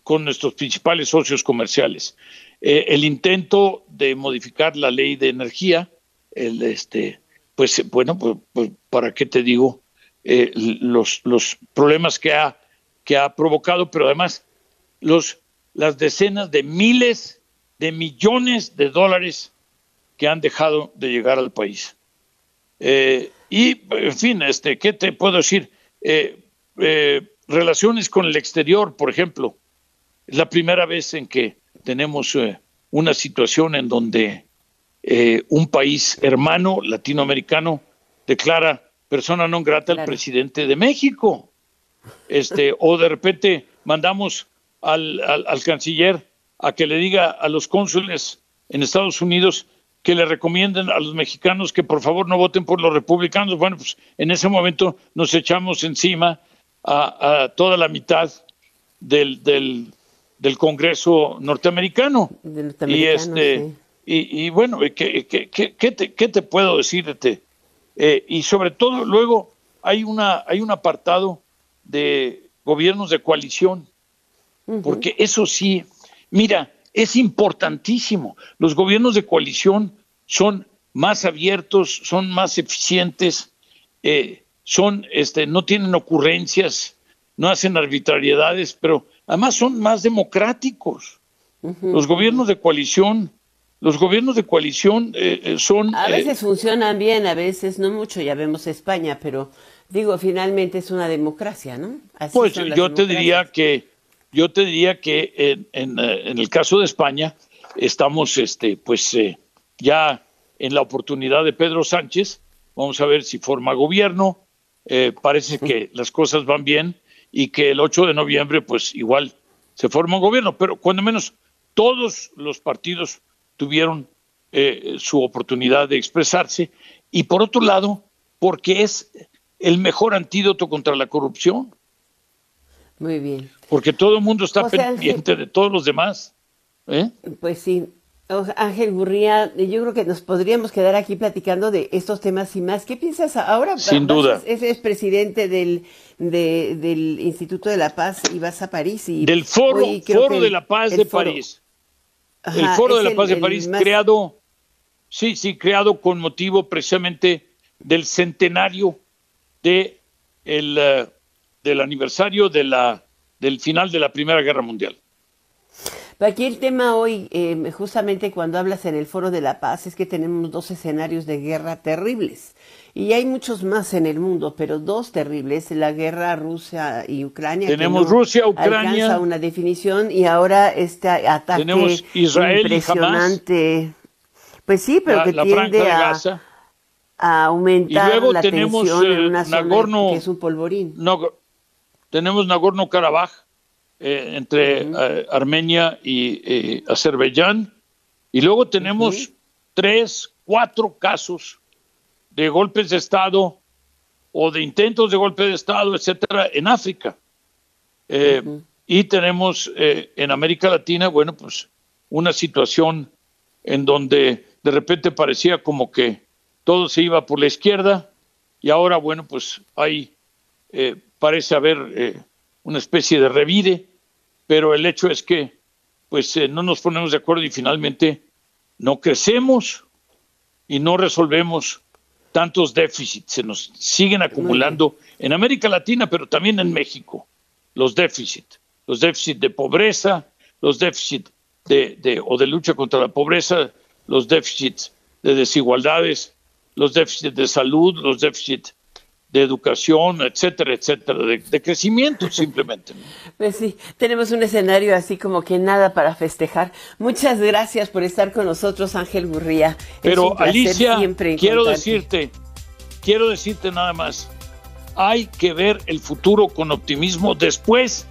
con nuestros principales socios comerciales. Eh, el intento de modificar la ley de energía, el, este, pues bueno, pues, pues para qué te digo, eh, los, los problemas que ha, que ha provocado, pero además los, las decenas de miles de millones de dólares que han dejado de llegar al país. Eh, y, en fin, este, ¿qué te puedo decir? Eh, eh, relaciones con el exterior, por ejemplo. Es la primera vez en que tenemos una situación en donde un país hermano latinoamericano declara persona non grata al presidente de México. Este, o de repente mandamos al, al canciller a que le diga a los cónsules en Estados Unidos que le recomienden a los mexicanos que por favor no voten por los republicanos. Bueno, pues en ese momento nos echamos encima a, toda la mitad del, del, Congreso norteamericano. y este y, bueno, ¿qué, qué, qué, te, ¿qué, te, puedo decirte? Eh, y sobre todo luego hay una hay un apartado de gobiernos de coalición, porque eso sí Mira, es importantísimo. Los gobiernos de coalición son más abiertos, son más eficientes, eh, son, este, no tienen ocurrencias, no hacen arbitrariedades, pero además son más democráticos. Los gobiernos de coalición los gobiernos de coalición eh, eh, son... A veces funcionan bien, a veces no mucho, ya vemos España, pero digo, finalmente es una democracia, ¿no? pues yo te diría que, yo te diría que en, en, en, el caso de España estamos, este, pues ya en la oportunidad de Pedro Sánchez, vamos a ver si forma gobierno, parece que las cosas van bien y que el 8 de noviembre, pues igual se forma un gobierno, pero cuando menos todos los partidos tuvieron eh, su oportunidad de expresarse. Y por otro lado, porque es el mejor antídoto contra la corrupción. Muy bien. Porque todo el mundo está pendiente de todos los demás. ¿eh? Pues sí. Ángel Gurría, yo creo que nos podríamos quedar aquí platicando de estos temas y más. ¿Qué piensas ahora? Sin duda. Ese es presidente del, del Instituto de la Paz y vas a París. Y del Foro, foro de la Paz de París el Foro de la Paz de París, creado, sí, sí, creado con motivo precisamente del centenario de el, eh, del aniversario de la, del final de la Primera Guerra Mundial. Aquí el tema hoy, eh, justamente cuando hablas en el Foro de la Paz, es que tenemos dos escenarios de guerra terribles. Y hay muchos más en el mundo, pero dos terribles, la guerra Rusia y Ucrania. Tenemos Rusia, Ucrania. Alcanza una definición y ahora este ataque tenemos Israel impresionante. pues sí, pero que tiende a, a, aumentar la tensión en una zona que es un polvorín. No, tenemos Nagorno-Karabaj, eh, entre eh, Armenia y eh, Azerbaiyán. Y luego tenemos tres, cuatro casos de golpes de Estado o de intentos de golpe de Estado, etcétera, en África. Y tenemos en América Latina, bueno, pues una situación en donde de repente parecía como que todo se iba por la izquierda y ahora, bueno, pues hay, parece haber una especie de revire pero el hecho es que pues eh, no nos ponemos de acuerdo y finalmente no crecemos y no resolvemos tantos déficits, se nos siguen acumulando en América Latina, pero también en México, los déficits, los déficits de pobreza, los déficits de, de, o de lucha contra la pobreza, los déficits de desigualdades, los déficits de salud, los déficits de educación, etcétera, etcétera, de, crecimiento simplemente. Pues sí, tenemos un escenario así como que nada para festejar. Muchas gracias por estar con nosotros, Ángel Gurría. Pero Alicia, quiero decirte, quiero decirte nada más, hay que ver el futuro con optimismo después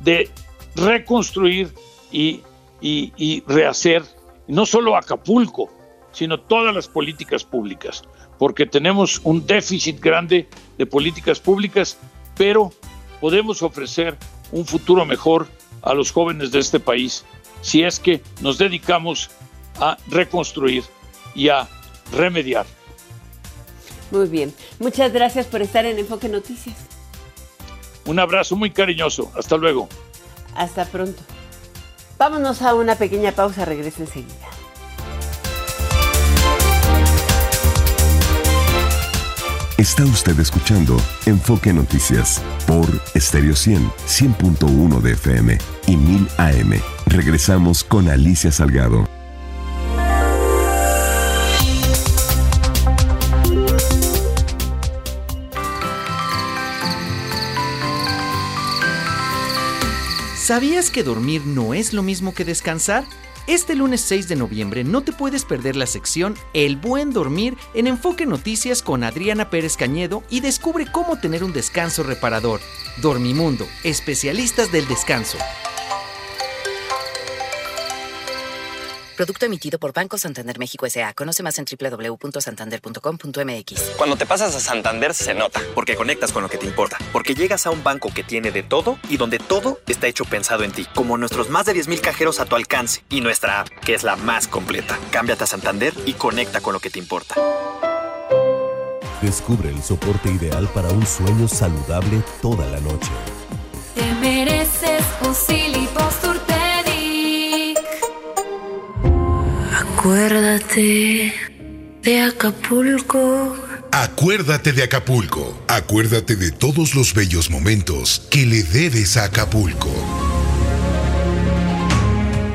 de reconstruir y, y, y rehacer no solo Acapulco, sino todas las políticas públicas porque tenemos un déficit grande de políticas públicas, pero podemos ofrecer un futuro mejor a los jóvenes de este país si es que nos dedicamos a reconstruir y a remediar. Muy bien. Muchas gracias por estar en Enfoque Noticias. Un abrazo muy cariñoso. Hasta luego. Hasta pronto. Vámonos a una pequeña pausa. Regreso enseguida. Está usted escuchando Enfoque Noticias por Stereo 100, 100.1 de FM y 1000 AM. Regresamos con Alicia Salgado. ¿Sabías que dormir no es lo mismo que descansar? Este lunes 6 de noviembre no te puedes perder la sección El buen dormir en Enfoque Noticias con Adriana Pérez Cañedo y descubre cómo tener un descanso reparador. Dormimundo, especialistas del descanso. Producto emitido por Banco Santander México S.A. Conoce más en www.santander.com.mx. Cuando te pasas a Santander se nota, porque conectas con lo que te importa, porque llegas a un banco que tiene de todo y donde todo está hecho pensado en ti, como nuestros más de 10.000 cajeros a tu alcance y nuestra app, que es la más completa. Cámbiate a Santander y conecta con lo que te importa. Descubre el soporte ideal para un sueño saludable toda la noche. Te mereces un Acuérdate de Acapulco. Acuérdate de Acapulco. Acuérdate de todos los bellos momentos que le debes a Acapulco.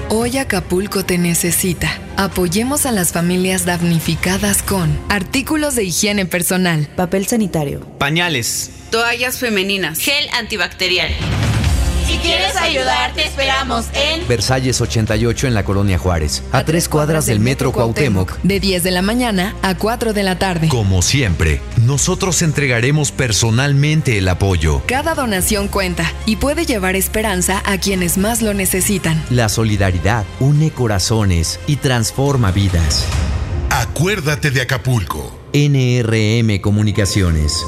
Hoy Acapulco te necesita. Apoyemos a las familias damnificadas con artículos de higiene personal, papel sanitario, pañales, toallas femeninas, gel antibacterial. Si quieres ayudar, te esperamos en Versalles 88 en la Colonia Juárez, a, tres cuadras del Metro Cuauhtémoc. De 10 de la mañana a 4 de la tarde. Como siempre, nosotros entregaremos personalmente el apoyo. Cada donación cuenta y puede llevar esperanza a quienes más lo necesitan. La solidaridad une corazones y transforma vidas. Acuérdate de Acapulco. NRM Comunicaciones.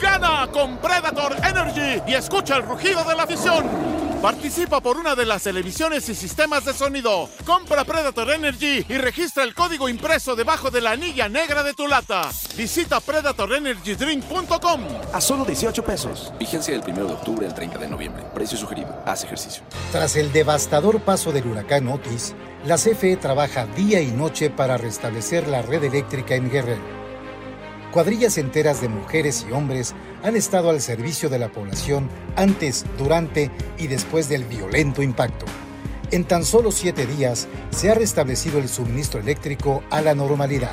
Gana con Predator Energy y escucha el rugido de la afición. Participa por una de las televisiones y sistemas de sonido. Compra Predator Energy y registra el código impreso debajo de la anilla negra de tu lata. Visita predatorenergydrink.com. A solo 18 pesos. Vigencia del 1 de octubre al 30 de noviembre. Precio sugerido. Haz ejercicio. Tras el devastador paso del huracán Otis, la CFE trabaja día y noche para restablecer la red eléctrica en Guerrero. Cuadrillas enteras de mujeres y hombres han estado al servicio de la población antes, durante y después del violento impacto. En tan solo siete días se ha restablecido el suministro eléctrico a la normalidad.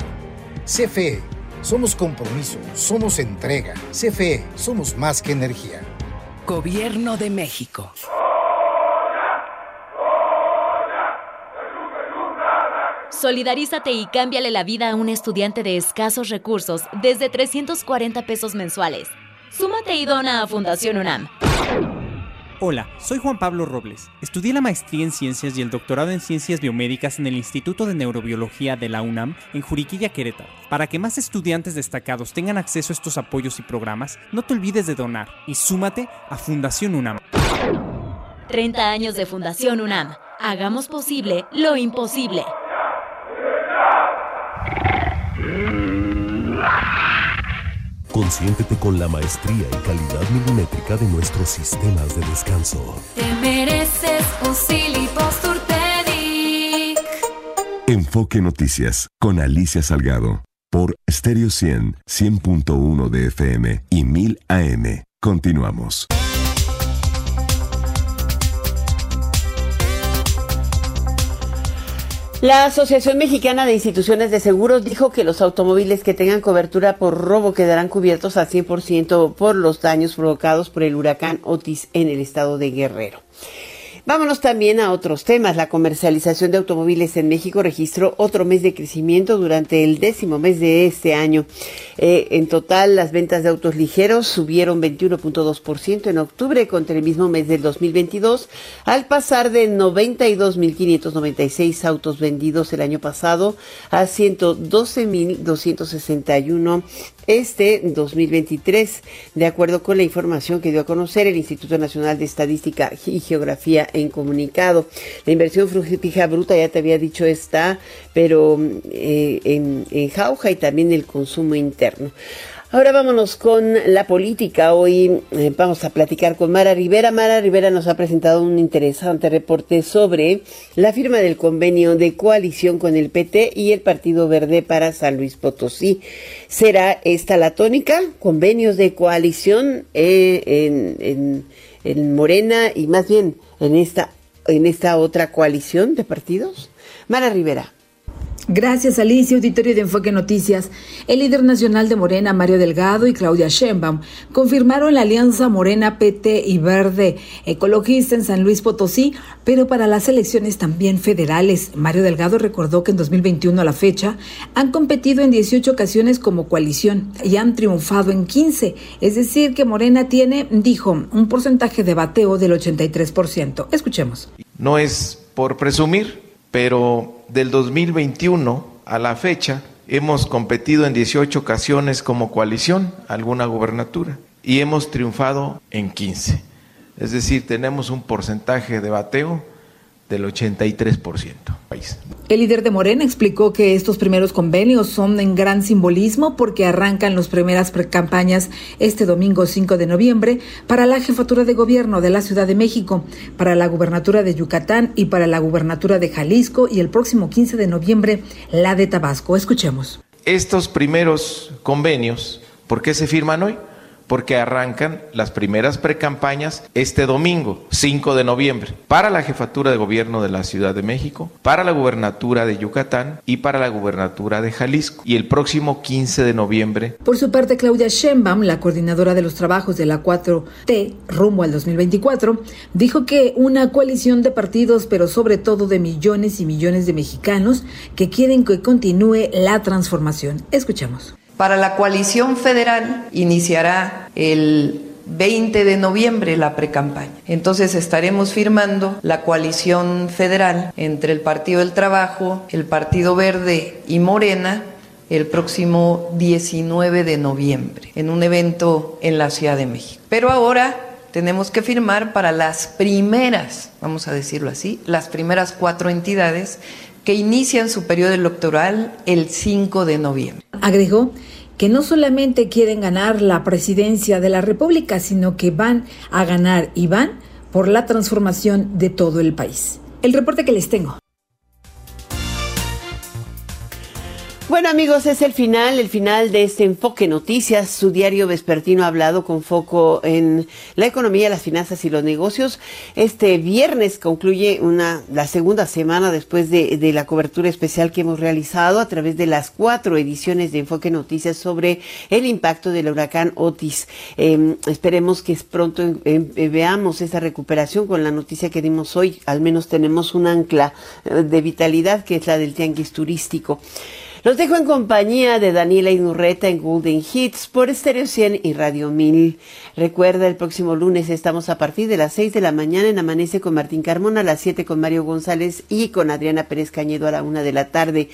CFE, somos compromiso, somos entrega. CFE, somos más que energía. Gobierno de México. Solidarízate y cámbiale la vida a un estudiante de escasos recursos desde 340 pesos mensuales. Súmate y dona a Fundación UNAM. Hola, soy Juan Pablo Robles. Estudié la maestría en ciencias y el doctorado en ciencias biomédicas en el Instituto de Neurobiología de la UNAM en Juriquilla, Querétaro. Para que más estudiantes destacados tengan acceso a estos apoyos y programas, no te olvides de donar y súmate a Fundación UNAM. 30 años de Fundación UNAM. Hagamos posible lo imposible. Consiéntete con la maestría y calidad milimétrica de nuestros sistemas de descanso. Te mereces un Enfoque Noticias con Alicia Salgado por Stereo 100, 100.1 de FM y 1000 AM. Continuamos. La Asociación Mexicana de Instituciones de Seguros dijo que los automóviles que tengan cobertura por robo quedarán cubiertos al 100% por los daños provocados por el huracán Otis en el estado de Guerrero. Vámonos también a otros temas. La comercialización de automóviles en México registró otro mes de crecimiento durante el décimo mes de este año. Eh, en total, las ventas de autos ligeros subieron 21.2% en octubre contra el mismo mes del 2022, al pasar de 92.596 autos vendidos el año pasado a 112.261 este 2023, de acuerdo con la información que dio a conocer el Instituto Nacional de Estadística y Geografía en comunicado. La inversión fija bruta, ya te había dicho, está, pero eh, en, en jauja y también el consumo interno. Ahora vámonos con la política. Hoy eh, vamos a platicar con Mara Rivera. Mara Rivera nos ha presentado un interesante reporte sobre la firma del convenio de coalición con el PT y el Partido Verde para San Luis Potosí. ¿Será esta la tónica? Convenios de coalición eh, en, en Morena y más bien en esta, en esta otra coalición de partidos. Mara Rivera. Gracias, Alicia, auditorio de Enfoque Noticias. El líder nacional de Morena, Mario Delgado, y Claudia Sheinbaum confirmaron la alianza Morena, PT y Verde Ecologista en San Luis Potosí, pero para las elecciones también federales. Mario Delgado recordó que en 2021 a la fecha han competido en 18 ocasiones como coalición y han triunfado en 15. Es decir, que Morena tiene, dijo, un porcentaje de bateo del 83%. Escuchemos. No es por presumir, pero del 2021 a la fecha hemos competido en 18 ocasiones como coalición, alguna gubernatura, y hemos triunfado en 15. Es decir, tenemos un porcentaje de bateo del 83%. El líder de Morena explicó que estos primeros convenios son en gran simbolismo porque arrancan las primeras campañas este domingo 5 de noviembre para la jefatura de gobierno de la Ciudad de México, para la gubernatura de Yucatán y para la gubernatura de Jalisco y el próximo 15 de noviembre la de Tabasco. Escuchemos. Estos primeros convenios, ¿por qué se firman hoy? Porque arrancan las primeras precampañas este domingo, 5 de noviembre, para la jefatura de gobierno de la Ciudad de México, para la gubernatura de Yucatán y para la gubernatura de Jalisco. Y el próximo 15 de noviembre. Por su parte, Claudia Sheinbaum, la coordinadora de los trabajos de la 4T rumbo al 2024, dijo que una coalición de partidos, pero sobre todo de millones y millones de mexicanos que quieren que continúe la transformación. Escuchamos. Para la coalición federal iniciará el 20 de noviembre la precampaña. Entonces estaremos firmando la coalición federal entre el Partido del Trabajo, el Partido Verde y Morena el próximo 19 de noviembre en un evento en la Ciudad de México. Pero ahora tenemos que firmar para las primeras, vamos a decirlo así, las primeras cuatro entidades que inician su periodo electoral el 5 de noviembre. Agregó que no solamente quieren ganar la presidencia de la República, sino que van a ganar y van por la transformación de todo el país. El reporte que les tengo. Bueno amigos, es el final, el final de este Enfoque Noticias, su diario vespertino hablado con foco en la economía, las finanzas y los negocios. Este viernes concluye una, la segunda semana después de, de la cobertura especial que hemos realizado a través de las cuatro ediciones de Enfoque Noticias sobre el impacto del huracán Otis. Eh, esperemos que pronto eh, veamos esa recuperación con la noticia que dimos hoy. Al menos tenemos un ancla eh, de vitalidad que es la del tianguis turístico. Los dejo en compañía de Daniela Inurreta en Golden Hits por Stereo 100 y Radio 1000. Recuerda, el próximo lunes estamos a partir de las 6 de la mañana en Amanece con Martín Carmona, a las 7 con Mario González y con Adriana Pérez Cañedo a la 1 de la tarde.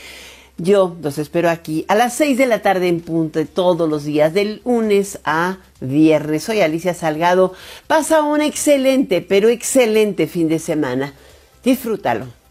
Yo los espero aquí a las 6 de la tarde en punto todos los días, del lunes a viernes. Soy Alicia Salgado. Pasa un excelente, pero excelente fin de semana. Disfrútalo.